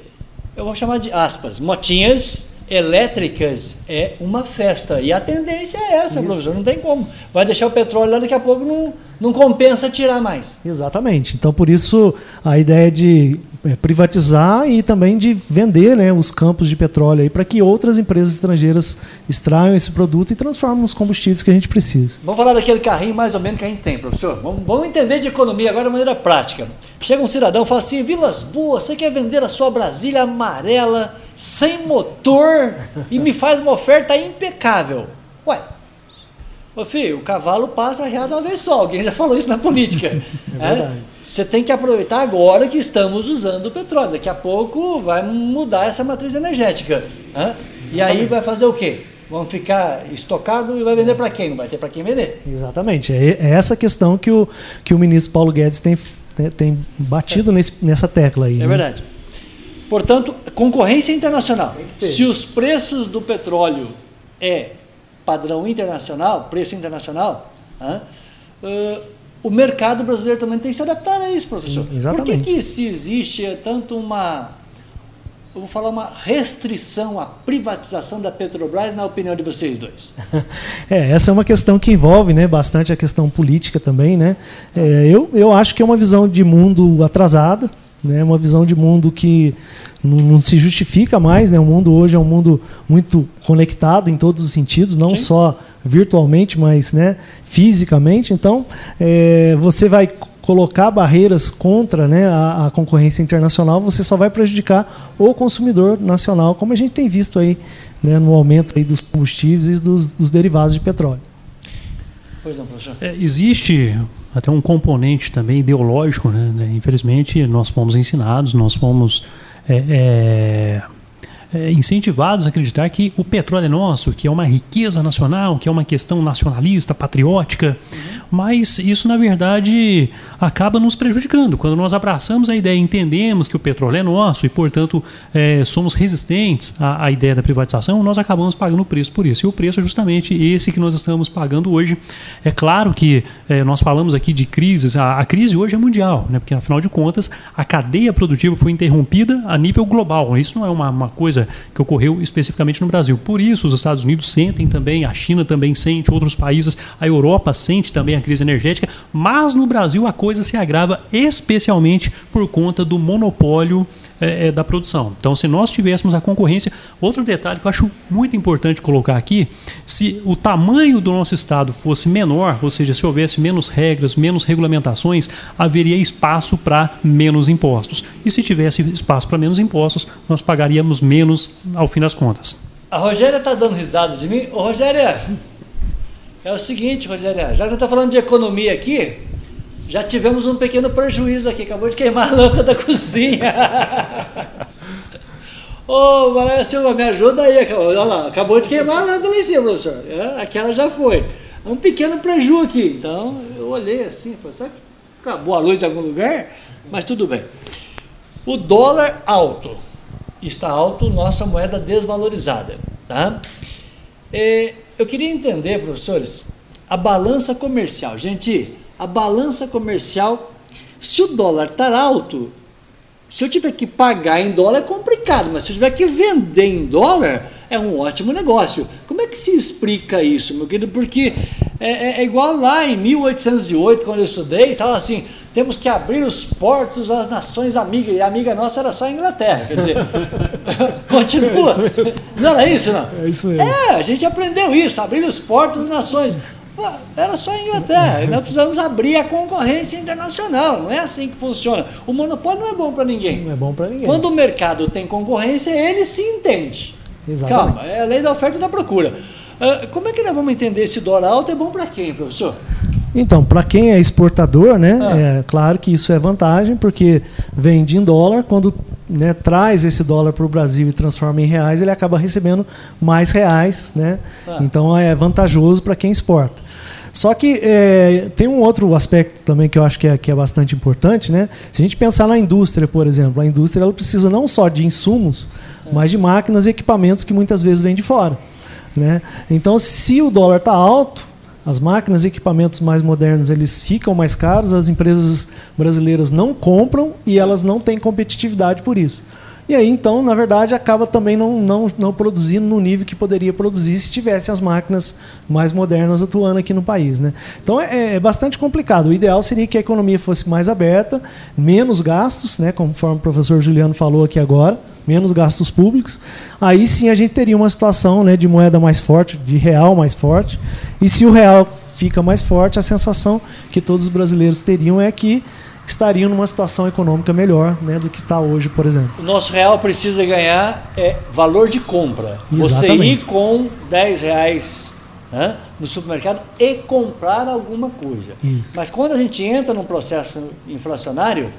eu vou chamar de aspas, motinhas elétricas é uma festa. E a tendência é essa, Isso. professor, não tem como. Vai deixar o petróleo lá, daqui a pouco não, não compensa tirar mais. Exatamente. Então, por isso, a ideia de é, privatizar e também de vender né, os campos de petróleo para que outras empresas estrangeiras extraiam esse produto e transformem nos combustíveis que a gente precisa. Vamos falar daquele carrinho mais ou menos que a gente tem, professor. Vamos, vamos entender de economia agora de maneira prática. Chega um cidadão e fala assim: Vilas Boas, você quer vender a sua Brasília amarela, sem motor, e me faz uma oferta impecável. Ué, Ô filho, o cavalo passa arreado uma vez só, alguém já falou isso na política. É, é verdade. Você tem que aproveitar agora que estamos usando o petróleo. Daqui a pouco vai mudar essa matriz energética. Né? E aí vai fazer o quê? Vamos ficar estocado e vai vender para quem? Não vai ter para quem vender. Exatamente. É, é essa questão que o, que o ministro Paulo Guedes tem, tem batido é. nesse, nessa tecla aí. É né? verdade. Portanto, concorrência internacional. Se os preços do petróleo é padrão internacional, preço internacional, uh, o mercado brasileiro também tem que se adaptar a isso, professor. Sim, exatamente. Por que, que se existe tanto uma, vou falar uma restrição à privatização da Petrobras, na opinião de vocês dois? É, essa é uma questão que envolve né, bastante a questão política também. Né? É, eu, eu acho que é uma visão de mundo atrasada, né, uma visão de mundo que não, não, se justifica mais. Né? O mundo hoje é um mundo muito conectado em todos os sentidos, não Sim. só virtualmente, mas né, fisicamente. Então, é, você vai colocar barreiras contra né, a, a, concorrência internacional, você só vai prejudicar o consumidor nacional, como a gente tem visto aí né, no aumento aí dos combustíveis e dos, dos derivados de petróleo. Pois não, professor. É, existe até um componente também ideológico, né? Infelizmente, nós fomos ensinados, nós fomos é, é, é, incentivados a acreditar que o petróleo é nosso, que é uma riqueza nacional, que é uma questão nacionalista, patriótica, mas isso na verdade acaba nos prejudicando. Quando nós abraçamos a ideia, entendemos que o petróleo é nosso e, portanto, é, somos resistentes à, à, ideia da privatização, nós acabamos pagando o preço por isso. E o preço é justamente esse que nós estamos pagando hoje. É claro que é, nós falamos aqui de crises, a, a, crise hoje é mundial, né? porque afinal de contas a cadeia produtiva foi interrompida a nível global. Isso não é uma, uma coisa que ocorreu especificamente no Brasil. Por isso, os Estados Unidos sentem também, a China também sente, outros países, a Europa sente também a crise energética, mas no Brasil a coisa se agrava especialmente por conta do monopólio é, da produção. Então, se nós tivéssemos a concorrência, outro detalhe que eu acho muito importante colocar aqui, se o tamanho do nosso estado fosse menor, ou seja, se houvesse menos regras, menos regulamentações, haveria espaço para menos impostos. E se tivesse espaço para menos impostos, nós pagaríamos menos menos ao fim das contas. A Rogéria está dando risada de mim. Ô, Rogéria, é o seguinte, Rogéria, já que está falando de economia aqui, já tivemos um pequeno prejuízo aqui. Acabou de queimar a lâmpada da cozinha. Ô, Maria Silva, me ajuda aí. Olha lá, acabou de queimar a lâmpada lá em cima, professor. É, aquela já foi. Um pequeno prejuízo aqui. Então, eu olhei assim, falei, sabe que acabou a luz em algum lugar? Mas tudo bem. O dólar alto está alto, nossa moeda desvalorizada. Tá? É, eu queria entender, professores, a balança comercial. Gente, a balança comercial, se o dólar está alto, se eu tiver que pagar em dólar é complicado, mas se eu tiver que vender em dólar, é um ótimo negócio. Como é que se explica isso, meu querido? Porque é, é, é igual lá em 1808, quando eu estudei, estava assim, temos que abrir os portos às nações amigas, e a amiga nossa era só a Inglaterra, quer dizer, continua. É não era isso, não? É isso mesmo. É, a gente aprendeu isso, abrir os portos às nações. Era só a Inglaterra. E nós precisamos abrir a concorrência internacional. Não é assim que funciona. O monopólio não é bom para ninguém. Não é bom para ninguém. Quando o mercado tem concorrência, ele se entende. Exatamente. Calma, é a lei da oferta e da procura. Uh, como é que nós vamos entender esse dólar alto é bom para quem, professor? Então, para quem é exportador, né, ah. é claro que isso é vantagem, porque vende em dólar, quando né, traz esse dólar para o Brasil e transforma em reais, ele acaba recebendo mais reais. Né? Ah. Então é vantajoso para quem exporta. Só que é, tem um outro aspecto também que eu acho que é, que é bastante importante. Né? Se a gente pensar na indústria, por exemplo, a indústria ela precisa não só de insumos, é. mas de máquinas e equipamentos que muitas vezes vêm de fora. Né? Então, se o dólar está alto, as máquinas e equipamentos mais modernos eles ficam mais caros, as empresas brasileiras não compram e elas não têm competitividade por isso. E aí, então, na verdade, acaba também não, não, não produzindo no nível que poderia produzir se tivesse as máquinas mais modernas atuando aqui no país. Né? Então, é, é bastante complicado. O ideal seria que a economia fosse mais aberta, menos gastos, né, conforme o professor Juliano falou aqui agora, menos gastos públicos. Aí sim a gente teria uma situação né, de moeda mais forte, de real mais forte. E se o real fica mais forte, a sensação que todos os brasileiros teriam é que estariam numa situação econômica melhor né, do que está hoje, por exemplo. O nosso real precisa ganhar é, valor de compra. Exatamente. Você ir com 10 reais né, no supermercado e comprar alguma coisa. Isso. Mas quando a gente entra num processo inflacionário,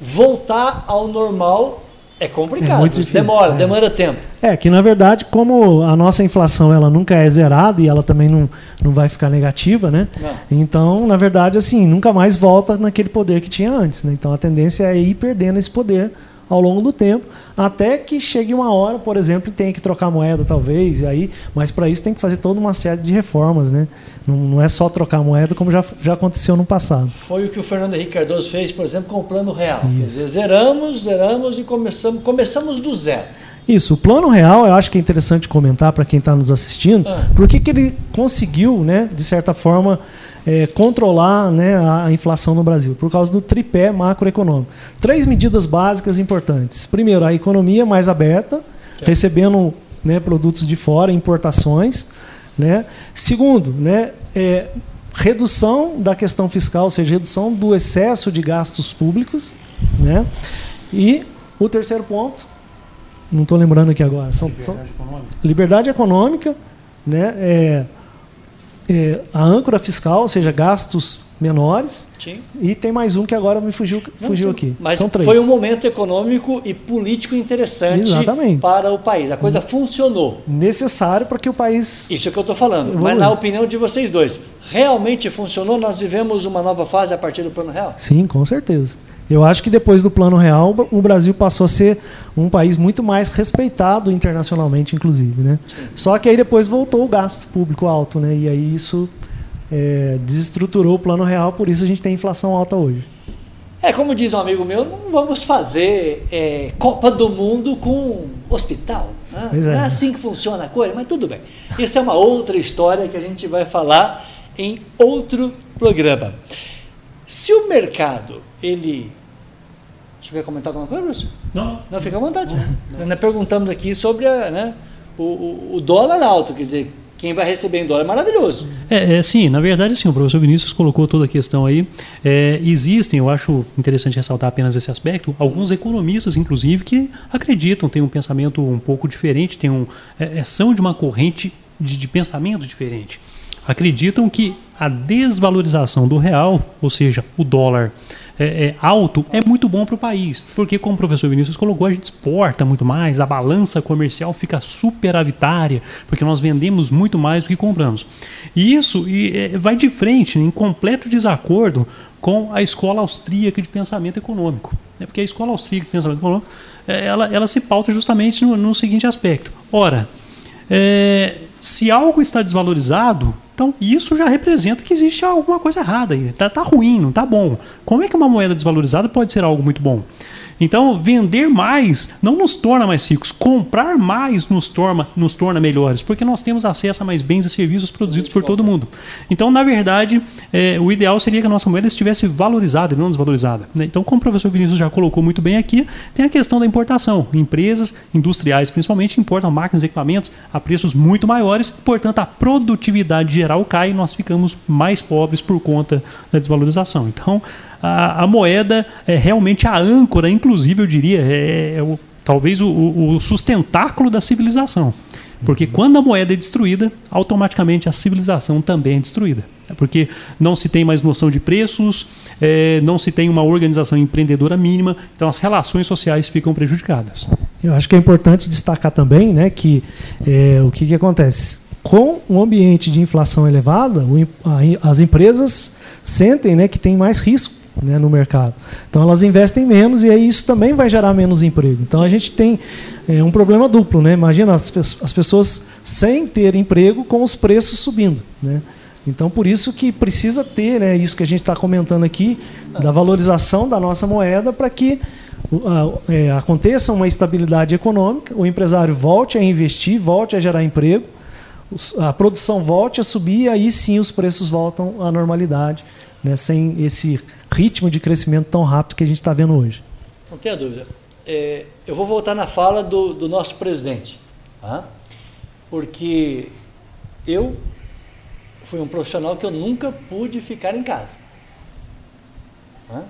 voltar ao normal é complicado, é difícil, demora, é. demora tempo. É, que na verdade, como a nossa inflação ela nunca é zerada e ela também não, não vai ficar negativa, né? Não. Então, na verdade, assim, nunca mais volta naquele poder que tinha antes. Né? Então a tendência é ir perdendo esse poder ao longo do tempo, até que chegue uma hora, por exemplo, tem que trocar moeda talvez, e aí, mas para isso tem que fazer toda uma série de reformas, né? Não, não, é só trocar moeda como já, já aconteceu no passado. Foi o que o Fernando Henrique Cardoso fez, por exemplo, com o Plano Real. Quer dizer, zeramos, zeramos e começamos, começamos do zero. Isso, o plano real eu acho que é interessante comentar para quem está nos assistindo, ah. porque que ele conseguiu, né, de certa forma, é, controlar né, a inflação no Brasil, por causa do tripé macroeconômico. Três medidas básicas importantes. Primeiro, a economia mais aberta, recebendo né, produtos de fora, importações. Né? Segundo, né, é, redução da questão fiscal, ou seja, redução do excesso de gastos públicos. Né? E o terceiro ponto, não estou lembrando aqui agora, são, liberdade, são, econômica. liberdade econômica, né? É, é, a âncora fiscal, ou seja, gastos menores. Sim. E tem mais um que agora me fugiu, fugiu Não, aqui. Mas São três. foi um momento econômico e político interessante Exatamente. para o país. A coisa funcionou. Necessário para que o país. Isso é que eu estou falando. Mas na opinião de vocês dois, realmente funcionou? Nós vivemos uma nova fase a partir do Plano Real? Sim, com certeza. Eu acho que depois do Plano Real, o Brasil passou a ser um país muito mais respeitado internacionalmente, inclusive. Né? Só que aí depois voltou o gasto público alto, né? e aí isso é, desestruturou o Plano Real, por isso a gente tem inflação alta hoje. É como diz um amigo meu, não vamos fazer é, Copa do Mundo com hospital. Né? É. Não é assim que funciona a coisa, mas tudo bem. Isso é uma outra história que a gente vai falar em outro programa. Se o mercado ele você quer comentar alguma coisa, Bruce? Não. Não, fica à vontade. Não. Nós perguntamos aqui sobre a, né, o, o, o, dólar alto, quer dizer, quem vai receber em dólar é maravilhoso. É, é sim, na verdade, sim, o professor Vinícius colocou toda a questão aí. É, existem, eu acho interessante ressaltar apenas esse aspecto, alguns economistas, inclusive, que acreditam, têm um pensamento um pouco diferente, têm um, é, é são de uma corrente de, de pensamento diferente. Acreditam que a desvalorização do real, ou seja, o dólar, é, é, alto é muito bom para o país, porque como o professor Vinícius colocou, a gente exporta muito mais, a balança comercial fica superavitária, porque nós vendemos muito mais do que compramos. E isso e, é, vai de frente, em completo desacordo com a escola austríaca de pensamento econômico. É porque a escola austríaca de pensamento econômico é, ela, ela se pauta justamente no, no seguinte aspecto. Ora, é, se algo está desvalorizado, então isso já representa que existe alguma coisa errada aí. Está tá ruim, não está bom. Como é que uma moeda desvalorizada pode ser algo muito bom? Então, vender mais não nos torna mais ricos, comprar mais nos torna, nos torna melhores, porque nós temos acesso a mais bens e serviços produzidos por todo mundo. Então, na verdade, é, o ideal seria que a nossa moeda estivesse valorizada e não desvalorizada. Né? Então, como o professor Vinícius já colocou muito bem aqui, tem a questão da importação. Empresas industriais, principalmente, importam máquinas e equipamentos a preços muito maiores, portanto, a produtividade geral cai e nós ficamos mais pobres por conta da desvalorização. Então, a, a moeda é realmente a âncora, inclusive eu diria, é, é o talvez o, o sustentáculo da civilização. Porque quando a moeda é destruída, automaticamente a civilização também é destruída. Porque não se tem mais noção de preços, é, não se tem uma organização empreendedora mínima, então as relações sociais ficam prejudicadas. Eu acho que é importante destacar também né, que é, o que, que acontece? Com um ambiente de inflação elevada, as empresas sentem né, que tem mais risco né, no mercado. Então elas investem menos e aí isso também vai gerar menos emprego. Então a gente tem é, um problema duplo. Né? Imagina as, as pessoas sem ter emprego com os preços subindo. Né? Então por isso que precisa ter né, isso que a gente está comentando aqui, da valorização da nossa moeda para que é, aconteça uma estabilidade econômica, o empresário volte a investir, volte a gerar emprego, a produção volte a subir aí sim os preços voltam à normalidade, né, sem esse ritmo de crescimento tão rápido que a gente está vendo hoje. Não tenha dúvida. É, eu vou voltar na fala do, do nosso presidente, tá? porque eu fui um profissional que eu nunca pude ficar em casa. Tá?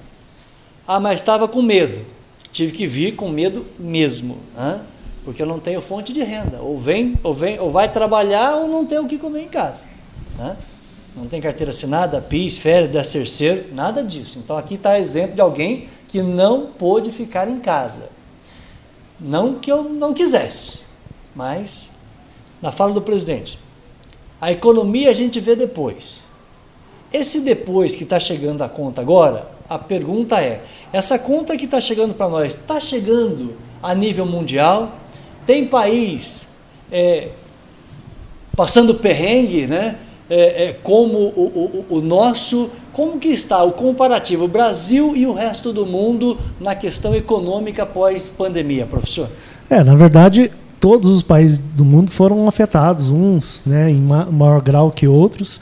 Ah, mas estava com medo. Tive que vir com medo mesmo, tá? porque eu não tenho fonte de renda. Ou vem, ou vem, ou vai trabalhar ou não tem o que comer em casa. Tá? Não tem carteira assinada, PIS, férias, terceiro, nada disso. Então aqui está exemplo de alguém que não pôde ficar em casa. Não que eu não quisesse, mas na fala do presidente, a economia a gente vê depois. Esse depois que está chegando a conta agora, a pergunta é: essa conta que está chegando para nós está chegando a nível mundial? Tem país é, passando perrengue, né? É, é, como o, o, o, nosso, como que está o comparativo Brasil e o resto do mundo na questão econômica pós-pandemia, professor? É, na verdade, todos os países do mundo foram afetados, uns né, em maior grau que outros,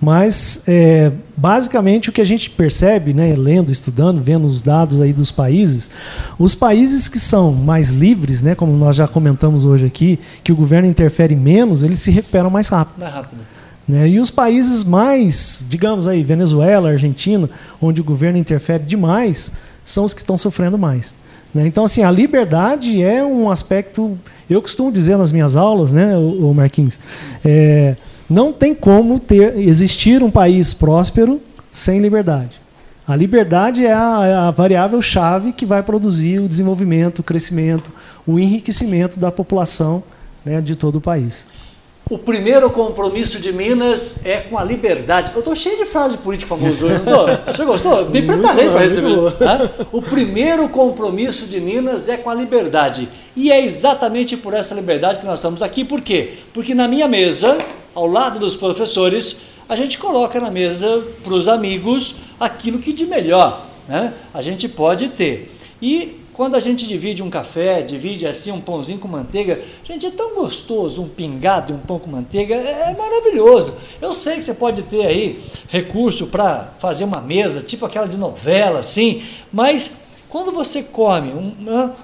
mas é, basicamente o que a gente percebe, né, lendo, estudando, vendo os dados aí dos países, os países que são mais livres, né, como nós já comentamos hoje aqui, que o governo interfere menos, eles se recuperam mais rápido. Mais rápido. Né? E os países mais, digamos aí, Venezuela, Argentina, onde o governo interfere demais, são os que estão sofrendo mais. Né? Então, assim, a liberdade é um aspecto. Eu costumo dizer nas minhas aulas, né, o Marquinhos, é, não tem como ter existir um país próspero sem liberdade. A liberdade é a, é a variável chave que vai produzir o desenvolvimento, o crescimento, o enriquecimento da população né, de todo o país. O primeiro compromisso de Minas é com a liberdade. Eu estou cheio de frase política famosa hoje, não estou? Você gostou? Me preparei para receber. O primeiro compromisso de Minas é com a liberdade. E é exatamente por essa liberdade que nós estamos aqui. Por quê? Porque na minha mesa, ao lado dos professores, a gente coloca na mesa para os amigos aquilo que de melhor né, a gente pode ter. E quando a gente divide um café, divide assim um pãozinho com manteiga, gente, é tão gostoso um pingado e um pão com manteiga, é, é maravilhoso. Eu sei que você pode ter aí recurso para fazer uma mesa, tipo aquela de novela, assim, mas quando você come um,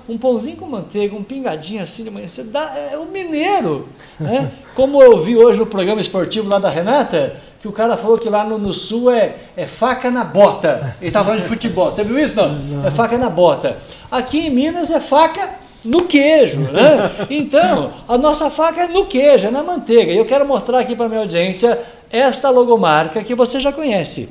um pãozinho com manteiga, um pingadinho assim de manhã, você dá, é o mineiro. Né? Como eu vi hoje no programa esportivo lá da Renata, que o cara falou que lá no, no sul é, é faca na bota. Ele estava falando de futebol. Você viu isso? Não? não? É faca na bota. Aqui em Minas é faca no queijo, né? Então, a nossa faca é no queijo, é na manteiga. E eu quero mostrar aqui para a minha audiência esta logomarca que você já conhece.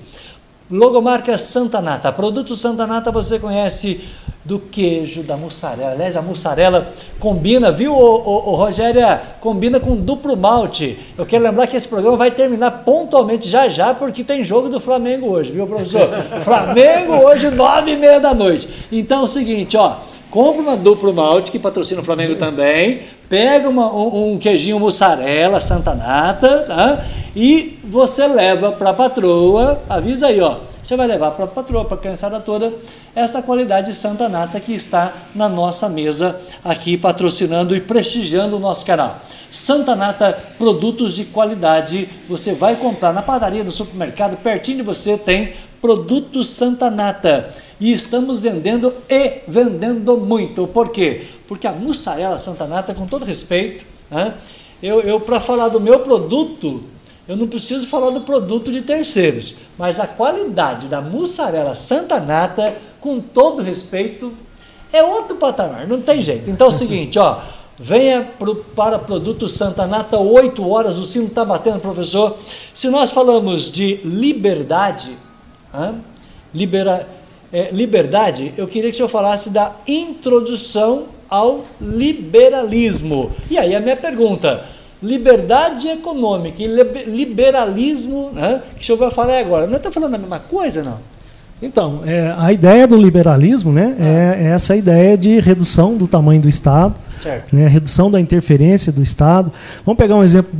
Logomarca Santa Nata. Produto Santa Nata você conhece do queijo, da mussarela. Aliás, a mussarela combina, viu, ô, ô, ô, Rogéria? Combina com duplo malte. Eu quero lembrar que esse programa vai terminar pontualmente já já, porque tem jogo do Flamengo hoje, viu, professor? Flamengo hoje, nove e meia da noite. Então é o seguinte, ó. Compra uma duplo malte, que patrocina o Flamengo também. Pega uma, um, um, queijinho mussarela, Santa Nata, tá? E você leva para a patroa, avisa aí, ó você vai levar para a patroa, para a criançada toda, esta qualidade de Santa Nata que está na nossa mesa aqui, patrocinando e prestigiando o nosso canal. Santa Nata, produtos de qualidade, você vai comprar na padaria do supermercado, pertinho de você tem produtos Santa Nata. E estamos vendendo e vendendo muito. Por quê? Porque a mussarela Santa Nata, com todo respeito, né, eu, eu para falar do meu produto, eu não preciso falar do produto de terceiros, mas a qualidade da mussarela Santa Nata, com todo respeito, é outro patamar, não tem jeito. Então é o seguinte, ó, venha pro, para Produto Santa Nata, 8 horas, o sino está batendo, professor. Se nós falamos de liberdade, libera, é, liberdade, eu queria que o senhor falasse da introdução ao liberalismo. E aí a minha pergunta, liberdade econômica e liberalismo, né, que o senhor vai falar agora, não está falando a mesma coisa, não? Então, é, a ideia do liberalismo né, ah. é, é, essa ideia de redução do tamanho do Estado, né, redução da interferência do Estado. Vamos pegar um exemplo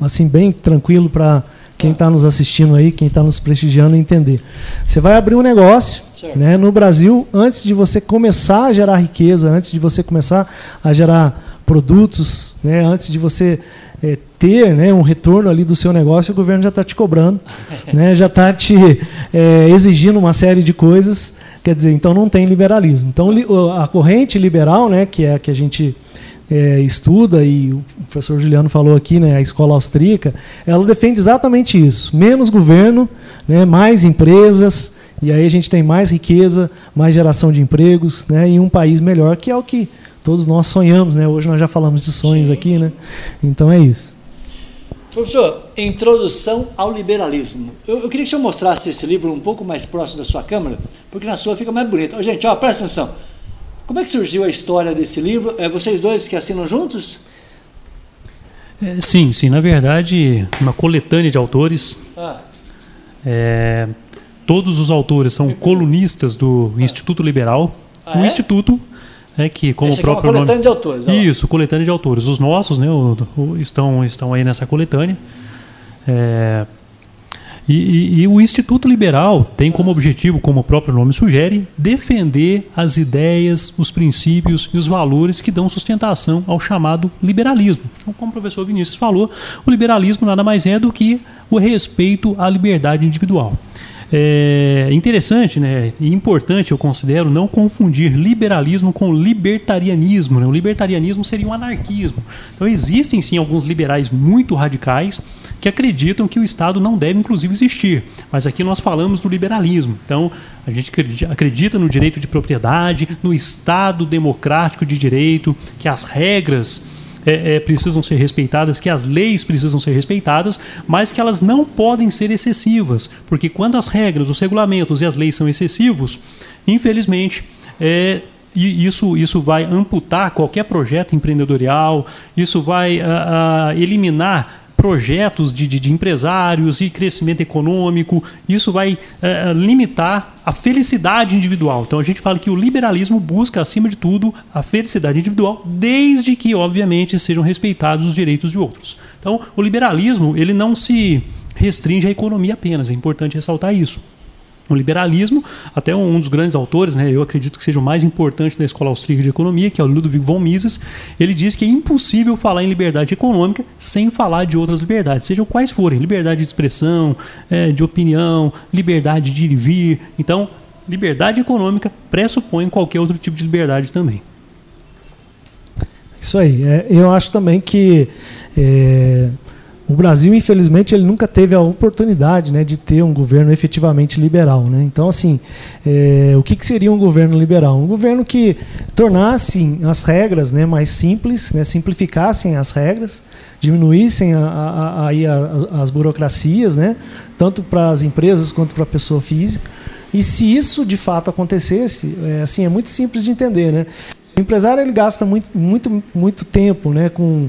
assim bem tranquilo para quem está nos assistindo aí, quem está nos prestigiando entender. Você vai abrir um negócio né, no Brasil, antes de você começar a gerar riqueza, antes de você começar a gerar produtos, né, antes de você é, ter né, um retorno ali do seu negócio, o governo já está te cobrando, né, já está te é, exigindo uma série de coisas. Quer dizer, então não tem liberalismo. Então a corrente liberal, né, que é a que a gente é, estuda, e o professor Juliano falou aqui, né, a escola austríaca, ela defende exatamente isso: menos governo, né, mais empresas, e aí a gente tem mais riqueza, mais geração de empregos, né, e um país melhor, que é o que todos nós sonhamos, né? Hoje nós já falamos de sonhos aqui, né? Então é isso. Professor, Introdução ao Liberalismo. Eu, eu, queria que o senhor mostrasse esse livro um pouco mais próximo da sua câmera, porque na sua fica mais bonito. Oh, gente, ó, presta atenção. Como é que surgiu a história desse livro? É vocês dois que assinam juntos? É, sim, sim. Na verdade, uma coletânea de autores. Ah. É, todos os autores são colunistas do ah. Instituto Liberal. Ah, o é? Instituto né, que como Esse o próprio é uma coletânea nome... de autores. Ó. Isso, coletânea de autores. Os nossos, né, o, o, estão estão aí nessa coletânea. É, e, e, e, o Instituto Liberal tem como objetivo, como o próprio nome sugere, defender as ideias, os princípios e os valores que dão sustentação ao chamado liberalismo. Então, como o professor Vinícius falou, o liberalismo nada mais é do que o respeito à liberdade individual. É interessante né, e importante, eu considero, não confundir liberalismo com libertarianismo. Né? O libertarianismo seria um anarquismo. Então, existem sim alguns liberais muito radicais que acreditam que o Estado não deve, inclusive, existir. Mas aqui nós falamos do liberalismo. Então, a gente acredita no direito de propriedade, no Estado democrático de direito, que as regras é, é, precisam ser respeitadas, que as leis precisam ser respeitadas, mas que elas não podem ser excessivas, porque quando as regras, os regulamentos e as leis são excessivos, infelizmente, é, e isso, isso vai amputar qualquer projeto empreendedorial, isso vai a, a eliminar projetos de, de, de, empresários e crescimento econômico. Isso vai é, limitar a felicidade individual. Então a gente fala que o liberalismo busca, acima de tudo, a felicidade individual, desde que, obviamente, sejam respeitados os direitos de outros. Então o liberalismo ele não se restringe à economia apenas. É importante ressaltar isso. O liberalismo, até um dos grandes autores, né, eu acredito que seja o mais importante da escola austríaca de economia, que é o Ludwig von Mises, ele diz que é impossível falar em liberdade econômica sem falar de outras liberdades, sejam quais forem, liberdade de expressão, é, de opinião, liberdade de ir e vir. Então, liberdade econômica pressupõe qualquer outro tipo de liberdade também. Isso aí. É, eu acho também que é, o Brasil, infelizmente, ele nunca teve a oportunidade né, de ter um governo efetivamente liberal. Né? Então, assim, é, o que, que, seria um governo liberal? Um governo que tornasse as regras né, mais simples, né, simplificassem as regras, diminuíssem a, a, a, as burocracias, né, tanto para as empresas quanto para a pessoa física. E se isso de fato acontecesse, é, assim, é muito simples de entender. Né? O empresário ele gasta muito, muito, muito tempo né, com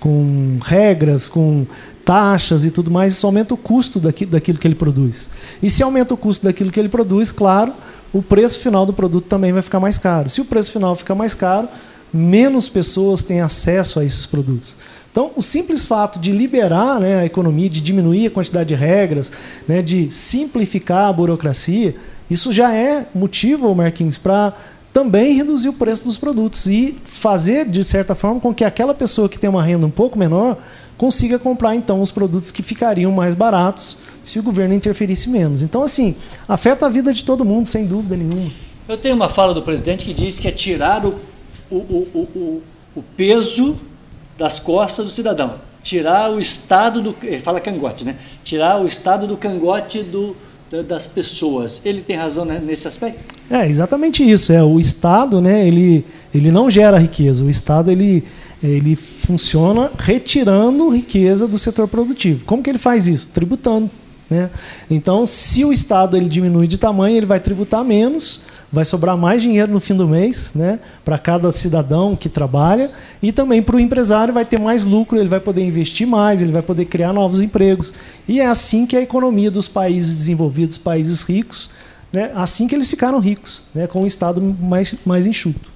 com regras, com taxas e tudo mais, isso aumenta o custo daquilo, daquilo que ele produz. E se aumenta o custo daquilo que ele produz, claro, o preço final do produto também vai ficar mais caro. Se o preço final ficar mais caro, menos pessoas têm acesso a esses produtos. Então, o simples fato de liberar né, a economia, de diminuir a quantidade de regras, né, de simplificar a burocracia, isso já é motivo, Marquinhos, para também reduzir o preço dos produtos e fazer, de certa forma, com que aquela pessoa que tem uma renda um pouco menor consiga comprar então os produtos que ficariam mais baratos se o governo interferisse menos. Então, assim, afeta a vida de todo mundo, sem dúvida nenhuma. Eu tenho uma fala do presidente que diz que é tirar o, o, o, o, o peso das costas do cidadão. Tirar o estado do. Ele fala cangote, né? Tirar o estado do cangote do, das pessoas. Ele tem razão nesse aspecto? É, exatamente isso. É, o Estado, né, ele, ele não gera riqueza. O Estado, ele, ele funciona retirando riqueza do setor produtivo. Como que ele faz isso? Tributando. Né? Então, se o Estado ele diminui de tamanho, ele vai tributar menos, vai sobrar mais dinheiro no fim do mês né, para cada cidadão que trabalha e também para o empresário vai ter mais lucro, ele vai poder investir mais, ele vai poder criar novos empregos. E é assim que a economia dos países desenvolvidos, países ricos, né, assim que eles ficaram ricos, né, com o Estado mais, mais enxuto.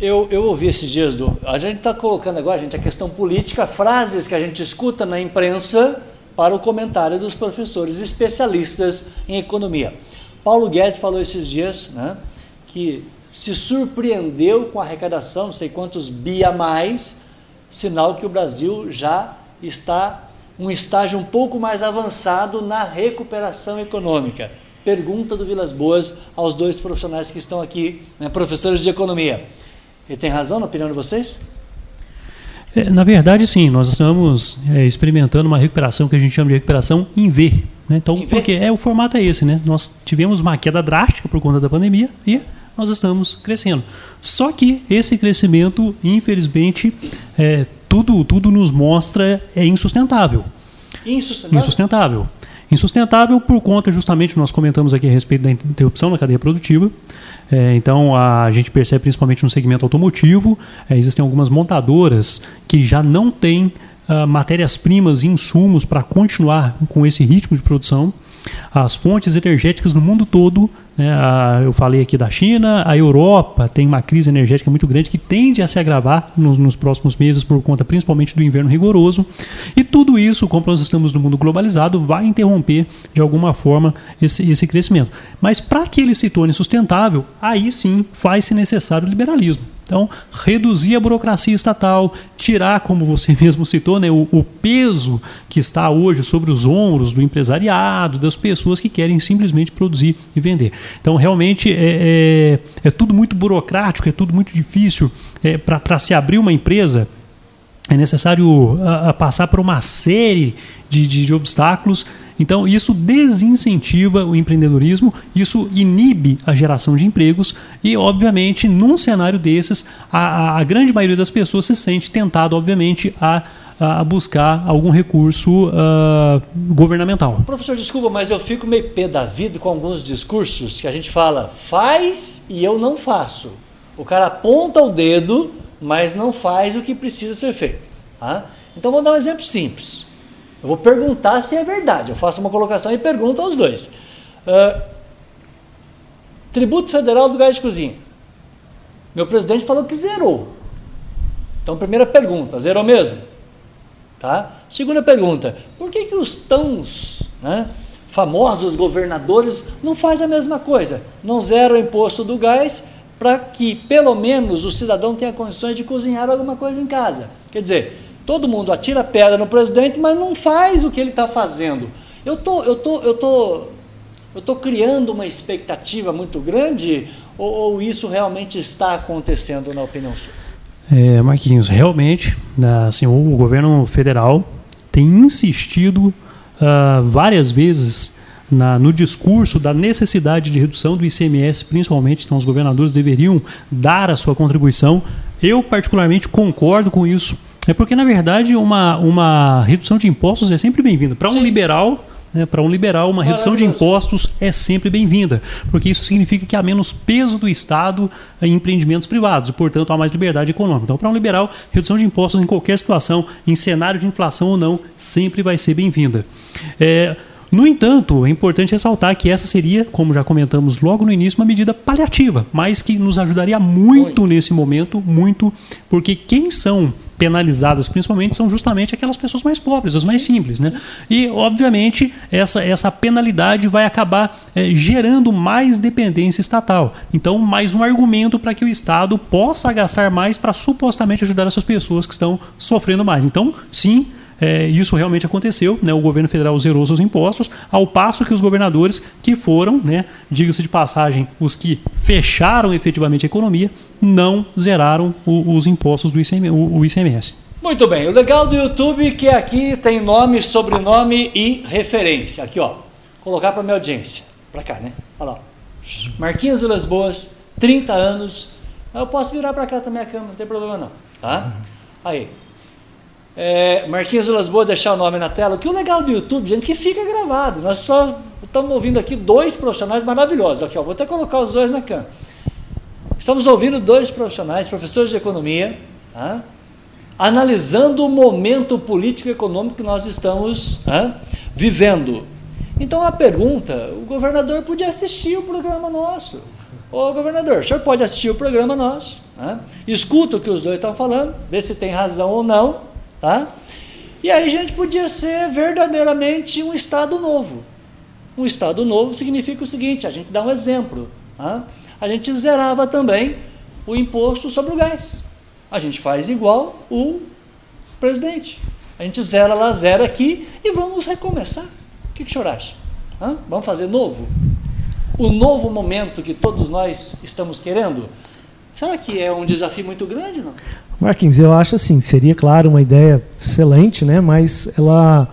Eu, eu ouvi esses dias do. A gente está colocando agora, gente, a questão política, frases que a gente escuta na imprensa para o comentário dos professores especialistas em economia. Paulo Guedes falou esses dias né, que se surpreendeu com a arrecadação, não sei quantos bi a mais, sinal que o Brasil já está um estágio um pouco mais avançado na recuperação econômica. Pergunta do Vilas Boas aos dois profissionais que estão aqui, né, professores de economia. Ele tem razão na opinião de vocês? É, na verdade, sim, nós estamos é, experimentando uma recuperação que a gente chama de recuperação em V. Né? Então, em porque é, o formato é esse, né? Nós tivemos uma queda drástica por conta da pandemia e nós estamos crescendo. Só que esse crescimento, infelizmente, é, tudo, tudo nos mostra é insustentável. Insustentável? Insustentável. Insustentável por conta, justamente, nós comentamos aqui a respeito da interrupção na cadeia produtiva. É, então, a gente percebe principalmente no segmento automotivo, é, existem algumas montadoras que já não têm uh, matérias-primas e insumos para continuar com esse ritmo de produção. As fontes energéticas no mundo todo né? A, eu falei aqui da China, a Europa tem uma crise energética muito grande que tende a se agravar nos, nos próximos meses por conta principalmente do inverno rigoroso. E tudo isso, como nós estamos no mundo globalizado, vai interromper de alguma forma esse, esse crescimento. Mas para que ele se torne sustentável, aí sim faz-se necessário o liberalismo. Então, reduzir a burocracia estatal, tirar, como você mesmo citou, né, o, o, peso que está hoje sobre os ombros do empresariado, das pessoas que querem simplesmente produzir e vender. Então, realmente, é, é, é tudo muito burocrático, é tudo muito difícil. É, Para se abrir uma empresa, é necessário a, a passar por uma série de, de, de, obstáculos. Então, isso desincentiva o empreendedorismo, isso inibe a geração de empregos e, obviamente, num cenário desses, a, a grande maioria das pessoas se sente tentado, obviamente, a a buscar algum recurso uh, governamental. Professor, desculpa, mas eu fico meio pé da vida com alguns discursos que a gente fala faz e eu não faço. O cara aponta o dedo, mas não faz o que precisa ser feito. Tá? Então vou dar um exemplo simples. Eu vou perguntar se é verdade. Eu faço uma colocação e pergunto aos dois. Uh, tributo federal do gás de cozinha. Meu presidente falou que zerou. Então, primeira pergunta, zerou mesmo? Tá? Segunda pergunta, por que, que os tão né, famosos governadores não fazem a mesma coisa? Não zeram o imposto do gás para que pelo menos o cidadão tenha condições de cozinhar alguma coisa em casa. Quer dizer, todo mundo atira pedra no presidente, mas não faz o que ele está fazendo. Eu tô, eu tô, eu tô, eu tô criando uma expectativa muito grande ou, ou isso realmente está acontecendo na opinião sua? É, Marquinhos, realmente, né, assim, o governo federal tem insistido uh, várias vezes na, no discurso da necessidade de redução do ICMS, principalmente, então os governadores deveriam dar a sua contribuição. Eu, particularmente, concordo com isso. É porque, na verdade, uma, uma redução de impostos é sempre bem-vinda. Para um liberal, né, para um liberal, uma redução de impostos é sempre bem-vinda, porque isso significa que há menos peso do Estado em empreendimentos privados e, portanto, há mais liberdade econômica. Então, para um liberal, redução de impostos em qualquer situação, em cenário de inflação ou não, sempre vai ser bem-vinda. É, no entanto, é importante ressaltar que essa seria, como já comentamos logo no início, uma medida paliativa, mas que nos ajudaria muito nesse momento, muito, porque quem são penalizadas principalmente são justamente aquelas pessoas mais pobres, as mais simples. Né? E, obviamente, essa, essa penalidade vai acabar é, gerando mais dependência estatal. Então, mais um argumento para que o Estado possa gastar mais para supostamente ajudar essas pessoas que estão sofrendo mais. Então, sim, é, isso realmente aconteceu, né? o governo federal zerou seus impostos, ao passo que os governadores que foram, né, diga-se de passagem, os que fecharam efetivamente a economia, não zeraram o, os impostos do ICM, o, o ICMS. Muito bem, o legal do YouTube é que aqui tem nome, sobrenome e referência. Aqui, ó, colocar para minha audiência. Para cá, né? Olha lá. Marquinhos Vilas Boas, 30 anos. Eu posso virar para cá também a câmera, não tem problema não. Tá? Aí. É, Marquinhos Vilas Boas, deixar o nome na tela. Que o legal do YouTube, gente, que fica gravado. Nós só estamos ouvindo aqui dois profissionais maravilhosos. Aqui, ó, vou até colocar os dois na câmera. Estamos ouvindo dois profissionais, professores de economia, tá? analisando o momento político e econômico que nós estamos tá? vivendo. Então a pergunta, o governador podia assistir o programa nosso. Ô governador, o senhor pode assistir o programa nosso, tá? escuta o que os dois estão falando, vê se tem razão ou não, tá? E aí a gente podia ser verdadeiramente um Estado novo. Um Estado novo significa o seguinte, a gente dá um exemplo. Tá? A gente zerava também o imposto sobre o gás. A gente faz igual o presidente. A gente zera lá, zera aqui e vamos recomeçar que, que o senhor acha? Hã? Vamos fazer novo? O novo momento que todos nós estamos querendo? Será que é um desafio muito grande, não? Marquinhos, eu acho assim, seria claro uma ideia excelente, né? Mas ela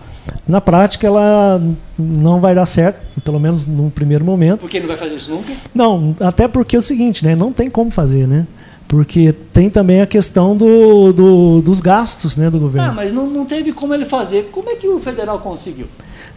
na prática ela não vai dar certo, pelo menos num primeiro momento. Por que não vai fazer isso nunca? Não, até porque é o seguinte, né? Não tem como fazer, né? Porque tem também a questão do, do, dos gastos né, do governo. Ah, mas não, não teve como ele fazer. Como é que o federal conseguiu?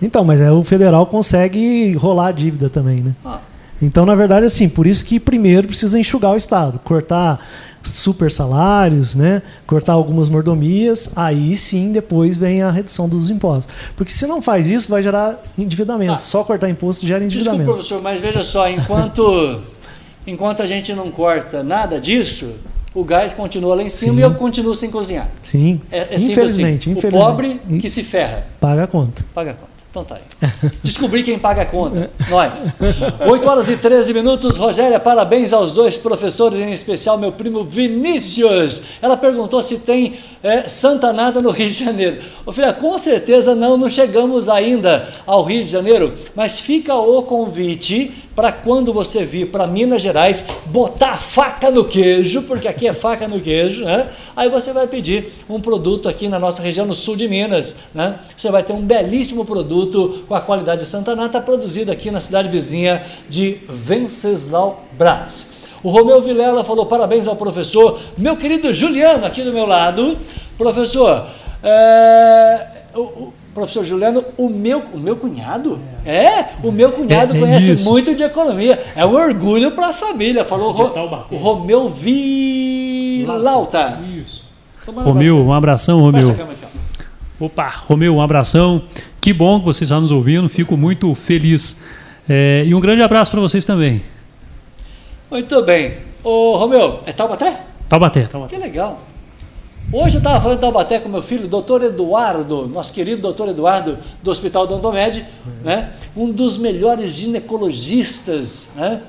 Então, mas é, o federal consegue rolar a dívida também, né? Ah. Então, na verdade, assim, por isso que primeiro precisa enxugar o Estado, cortar super salários, né? cortar algumas mordomias, aí sim depois vem a redução dos impostos. Porque se não faz isso, vai gerar endividamento. Ah. Só cortar imposto gera endividamento. Desculpa, professor, mas veja só, enquanto Enquanto a gente não corta nada disso, o gás continua lá em cima Sim. e eu continuo sem cozinhar. Sim. É, é infelizmente, assim. infelizmente. O pobre que se ferra. Paga a conta. Paga a conta. Então tá aí. Descobri quem paga a conta. Nós. 8 horas e 13 minutos. Rogéria, parabéns aos dois professores, em especial meu primo Vinícius. Ela perguntou se tem é, Santa Nada no Rio de Janeiro. Falei, ah, com certeza não, não chegamos ainda ao Rio de Janeiro, mas fica o convite para quando você vir para Minas Gerais, botar faca no queijo, porque aqui é faca no queijo, né? Aí você vai pedir um produto aqui na nossa região, no sul de Minas, né? Você vai ter um belíssimo produto com a qualidade de Santa Nata, produzido aqui na cidade vizinha de Venceslau Brás. O Romeu Vilela falou parabéns ao professor, meu querido Juliano aqui do meu lado. Professor, é, o, Professor Juliano, o meu, o meu cunhado? É, o meu cunhado é, é conhece isso. muito de economia. É um orgulho para a família. Falou Ro, o Romeu Vilauta. Isso. Romeu, um abração, Romeu. Opa, Romeu, um abração. Que bom que vocês estão nos ouvindo. Fico muito feliz. É, e um grande abraço para vocês também. Muito bem. Ô, Romeu, é Taubaté? Taubaté, Taubaté. Que legal. Hoje eu estava falando de Taubaté com meu filho, doutor Eduardo, nosso querido doutor Eduardo, do Hospital Dontomed, uhum. né? um dos melhores ginecologistas né?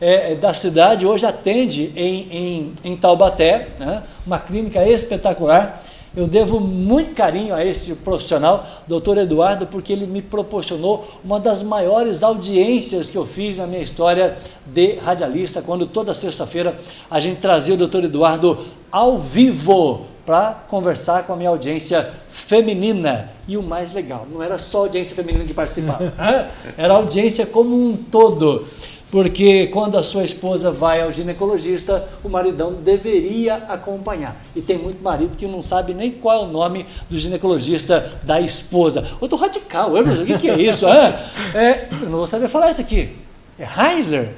É, é, da cidade, hoje atende em, em, em Taubaté, né? uma clínica espetacular. Eu devo muito carinho a esse profissional, doutor Eduardo, porque ele me proporcionou uma das maiores audiências que eu fiz na minha história de radialista, quando toda sexta-feira a gente trazia o doutor Eduardo ao vivo para conversar com a minha audiência feminina. E o mais legal, não era só a audiência feminina que participava, era a audiência como um todo. Porque quando a sua esposa vai ao ginecologista, o maridão deveria acompanhar. E tem muito marido que não sabe nem qual é o nome do ginecologista da esposa. Outro radical, o que, que é isso? É, é, eu não vou saber falar isso aqui. É Heisler?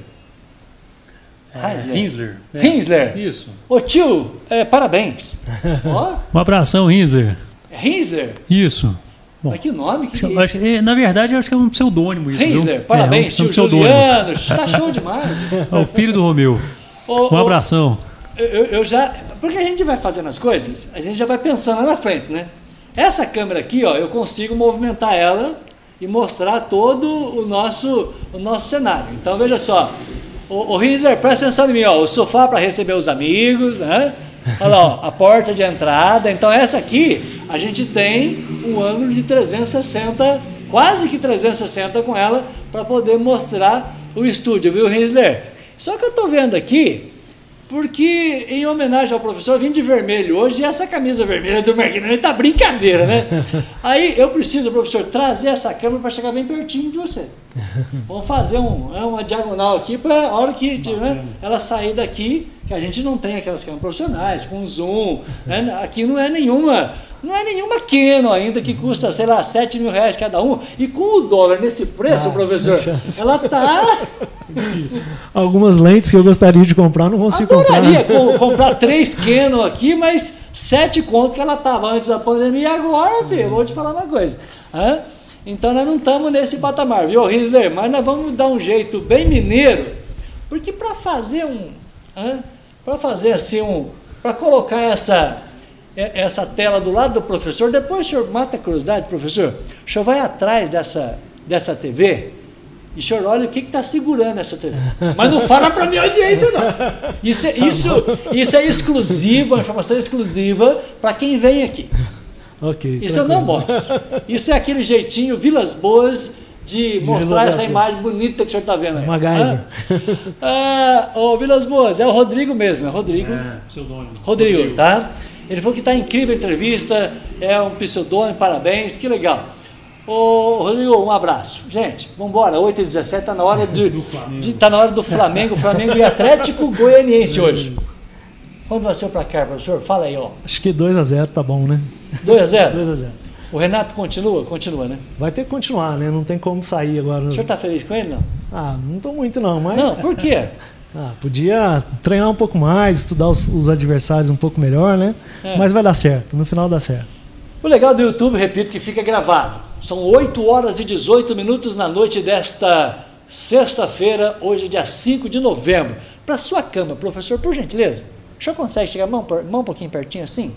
Hinsler. Hinsler. É. Hinsler. Isso. Ô tio, é, parabéns. Ó. Um abração, Hinsler. É Hinsler? Isso. Bom, Mas que nome? Que é na verdade, eu acho que é um pseudônimo isso. Hinsler, viu? parabéns, é, um, tio um Juliano. Está show demais. É o filho do Romeu. Ô, um abração. Eu, eu, já. Porque a gente vai fazendo as coisas, a gente já vai pensando lá na frente, né? Essa câmera aqui, ó, eu consigo movimentar ela e mostrar todo o nosso, o nosso cenário. Então veja só, o, o Rinsler, presta atenção em mim, ó, o sofá para receber os amigos, né? Olha lá, ó, a porta de entrada. Então, essa aqui, a gente tem um ângulo de 360, quase que 360 com ela, para poder mostrar o estúdio, viu, Rinsler? Só que eu estou vendo aqui, porque em homenagem ao professor, eu vim de vermelho hoje e essa camisa vermelha do Marquinhos tá brincadeira, né? Aí eu preciso, professor, trazer essa câmera para chegar bem pertinho de você. Vamos fazer um, é uma diagonal aqui para a hora que né, ela sair daqui, que a gente não tem aquelas câmeras profissionais, com zoom, né? aqui não é nenhuma não é nenhuma Canon ainda que custa, sei lá, 7 mil reais cada um. E com o dólar nesse preço, ah, professor, ela tá. Algumas lentes que eu gostaria de comprar, não consigo Adoraria comprar. comprar três Canon aqui, mas sete conto que ela tava antes da pandemia e agora, filho, vou te falar uma coisa. Hã? Então nós não estamos nesse patamar, viu, Risler? Mas nós vamos dar um jeito bem mineiro, porque para fazer um. Para fazer assim um. Para colocar essa essa tela do lado do professor, depois o senhor mata a curiosidade, professor, o senhor vai atrás dessa, dessa TV e o senhor olha o que está segurando essa TV. Mas não fala para a minha audiência, não. Isso é, tá isso, isso é exclusivo, informação exclusiva para quem vem aqui. Okay, isso eu não mostro. Isso é aquele jeitinho Vilas Boas de, de mostrar essa imagem bonita que o senhor está vendo aí. MacGyver. Ah, ah, Vilas Boas, é o Rodrigo mesmo, é Rodrigo. É, pseudônimo. Rodrigo, Rodrigo, tá? Ele falou que está incrível a entrevista, é um pseudônimo, parabéns, que legal. Ô, Rodrigo, um abraço. Gente, vamos embora, 8h17, está na hora de, de, tá na hora do Flamengo, Flamengo e Atlético Goianiense hoje. Quando vai ser o placar, professor? Fala aí, ó. Acho que 2x0 tá bom, né? 2x0? 2x0. O Renato continua? Continua, né? Vai ter que continuar, né? Não tem como sair agora. O senhor está feliz com ele, não? Ah, não estou muito não, mas... Não, por quê? Ah, podia treinar um pouco mais, estudar os, os adversários um pouco melhor, né? É. Mas vai dar certo, no final dá certo. O legal do YouTube, repito, que fica gravado. São 8 horas e 18 minutos na noite desta sexta-feira, hoje é dia 5 de novembro. Para sua cama, professor, por gentileza. O senhor consegue chegar mão, mão um pouquinho pertinho assim?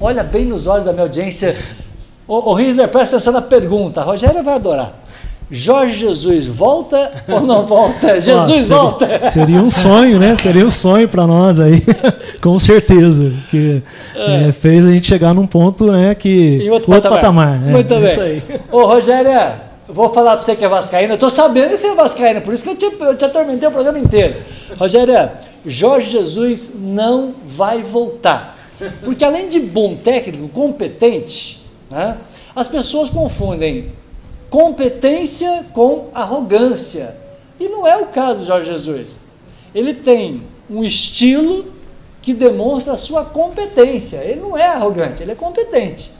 Olha bem nos olhos da minha audiência. Ô, ô presta atenção na pergunta. A Rogéria vai adorar. Jorge Jesus volta ou não volta? Jesus seria, volta! Seria um sonho, né? Seria um sonho para nós aí, com certeza. Que é. É, fez a gente chegar num ponto, né? Que em outro, outro patamar. patamar é, Muito bem. Isso aí. Ô, Rogério, vou falar para você que é Vascaína. Eu estou sabendo que você é Vascaína, por isso que eu te, eu te atormentei o programa inteiro. Rogério, Jorge Jesus não vai voltar. Porque além de bom técnico, competente, né, as pessoas confundem competência com arrogância. E não é o caso de Jorge Jesus. Ele tem um estilo que demonstra a sua competência. Ele não é arrogante, ele é competente.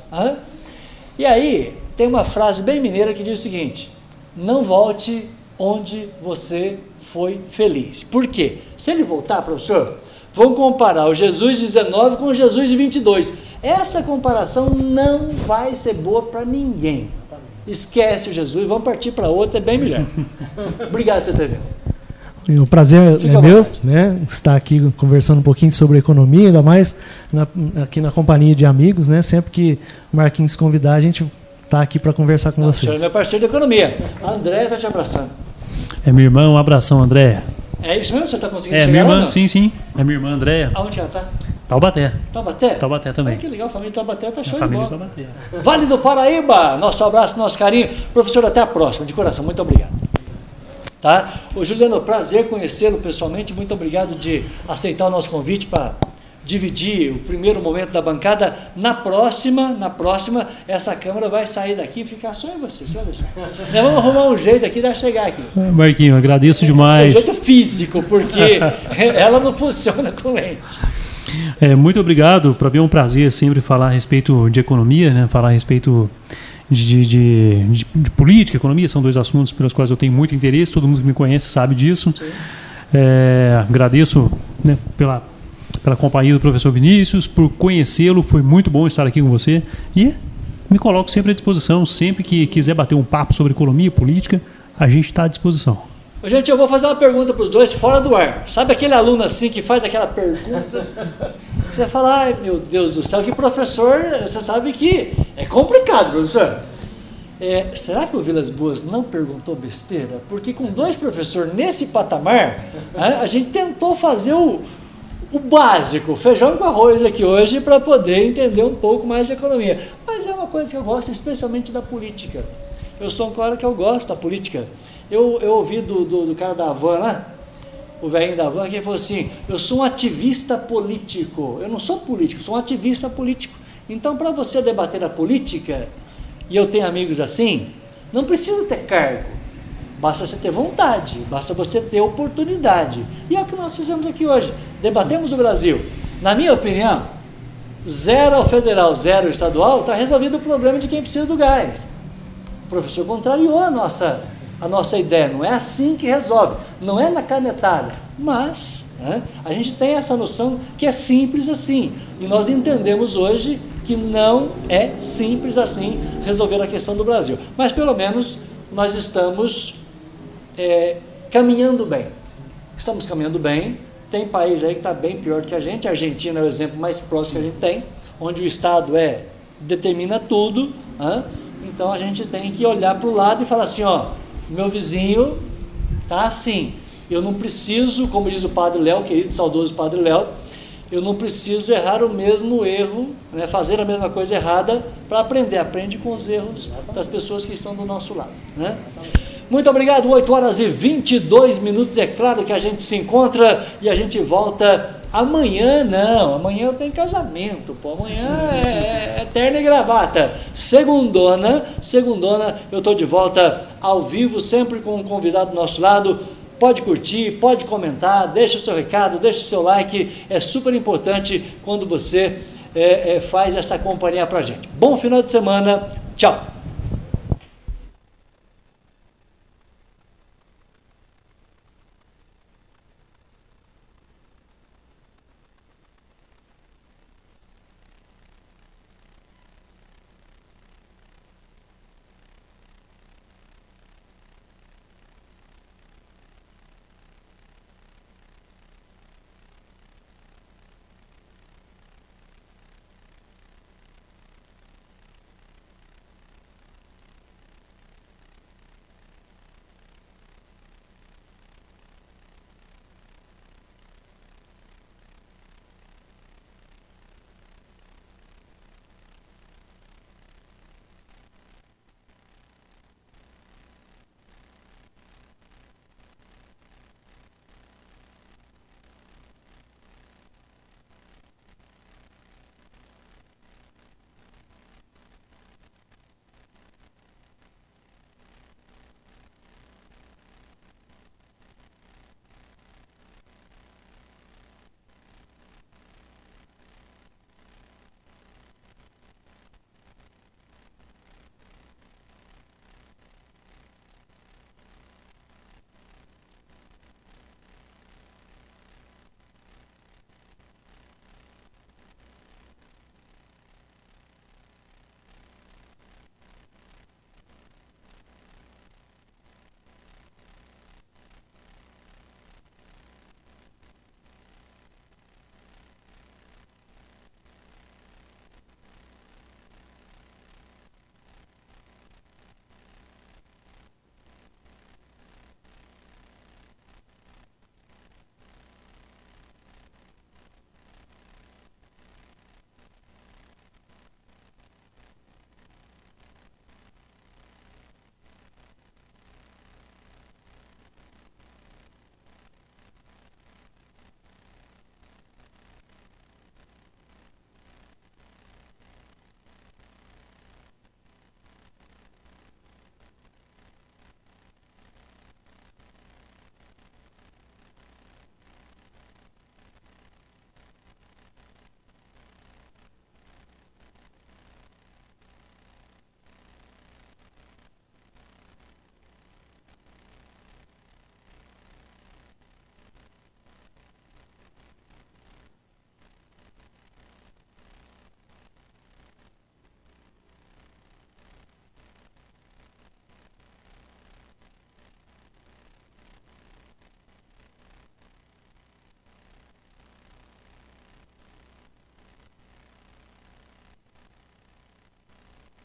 E aí, tem uma frase bem mineira que diz o seguinte: não volte onde você foi feliz. Por quê? Se ele voltar, professor, vamos comparar o Jesus 19 com o Jesus de 22. Essa comparação não vai ser boa para ninguém esquece o Jesus, vamos partir para outra, é bem melhor. Obrigado por você ter vindo. O prazer Fica é meu, né, estar aqui conversando um pouquinho sobre economia, ainda mais na, aqui na companhia de amigos, né? Sempre que o Marquinhos convidar, a gente está aqui para conversar com Não, vocês. O senhor é meu parceiro de economia. A André está te abraçando. É minha irmã, um abração, André. É isso mesmo? Você está conseguindo é, chegar minha irmã, lá, sim, sim. É minha irmã, Andréia. Aonde ela está? Taubaté. Taubaté? Taubaté também. que legal, a família de Taubaté tá show a família de Taubaté. Vale do Paraíba, nosso abraço, nosso carinho. Professor, até a próxima, de coração, muito obrigado. Tá? Ô Juliano, prazer conhecê-lo pessoalmente, muito obrigado de aceitar o nosso convite para dividir o primeiro momento da bancada. Na próxima, na próxima, essa câmera vai sair daqui e ficar só em você. Nós vamos arrumar um jeito aqui de chegar aqui. Marquinho, agradeço demais. É um jeito físico, porque ela não funciona com lente. É, muito obrigado. Para mim é um prazer sempre falar a respeito de economia, né? falar a respeito de, de, de, de, política, economia, são dois assuntos pelos quais eu tenho muito interesse, todo mundo que me conhece sabe disso. É, agradeço né, pela, pela companhia do professor Vinícius, por conhecê-lo, foi muito bom estar aqui com você e me coloco sempre à disposição, sempre que quiser bater um papo sobre economia e política, a gente está à disposição. Gente, eu vou fazer uma pergunta para os dois fora do ar. Sabe aquele aluno assim que faz aquela pergunta? Você vai falar, ai meu Deus do céu, que professor, você sabe que é complicado, professor. É, será que o Vilas Boas não perguntou besteira? Porque com dois professores nesse patamar, a gente tentou fazer o, o básico, feijão com arroz aqui hoje, para poder entender um pouco mais de economia. Mas é uma coisa que eu gosto, especialmente da política. Eu sou um claro que eu gosto da política. Eu, eu ouvi do, do, do cara da Havan lá, o velhinho da van, que falou assim: Eu sou um ativista político. Eu não sou político, sou um ativista político. Então, para você debater a política, e eu tenho amigos assim, não precisa ter cargo. Basta você ter vontade, basta você ter oportunidade. E é o que nós fizemos aqui hoje. Debatemos o Brasil. Na minha opinião, zero federal, zero estadual, está resolvido o problema de quem precisa do gás. O professor contrariou a nossa a nossa ideia. Não é assim que resolve, não é na canetada, mas né, a gente tem essa noção que é simples assim. E nós entendemos hoje que não é simples assim resolver a questão do Brasil. Mas pelo menos nós estamos é, caminhando bem. Estamos caminhando bem. Tem país aí que está bem pior que a gente. A Argentina é o exemplo mais próximo que a gente tem, onde o Estado é determina tudo. Então a gente tem que olhar para o lado e falar assim, ó, meu vizinho tá assim. Eu não preciso, como diz o Padre Léo, querido saudoso Padre Léo, eu não preciso errar o mesmo erro, né, fazer a mesma coisa errada para aprender. Aprende com os erros das pessoas que estão do nosso lado. Né? Muito obrigado, 8 horas e 22 minutos. É claro que a gente se encontra e a gente volta amanhã. Não, amanhã eu tenho casamento, pô. Amanhã é, é eterna e gravata. Segundona, segundona, eu estou de volta ao vivo, sempre com um convidado do nosso lado. Pode curtir, pode comentar, deixa o seu recado, deixa o seu like. É super importante quando você é, é, faz essa companhia para gente. Bom final de semana. Tchau.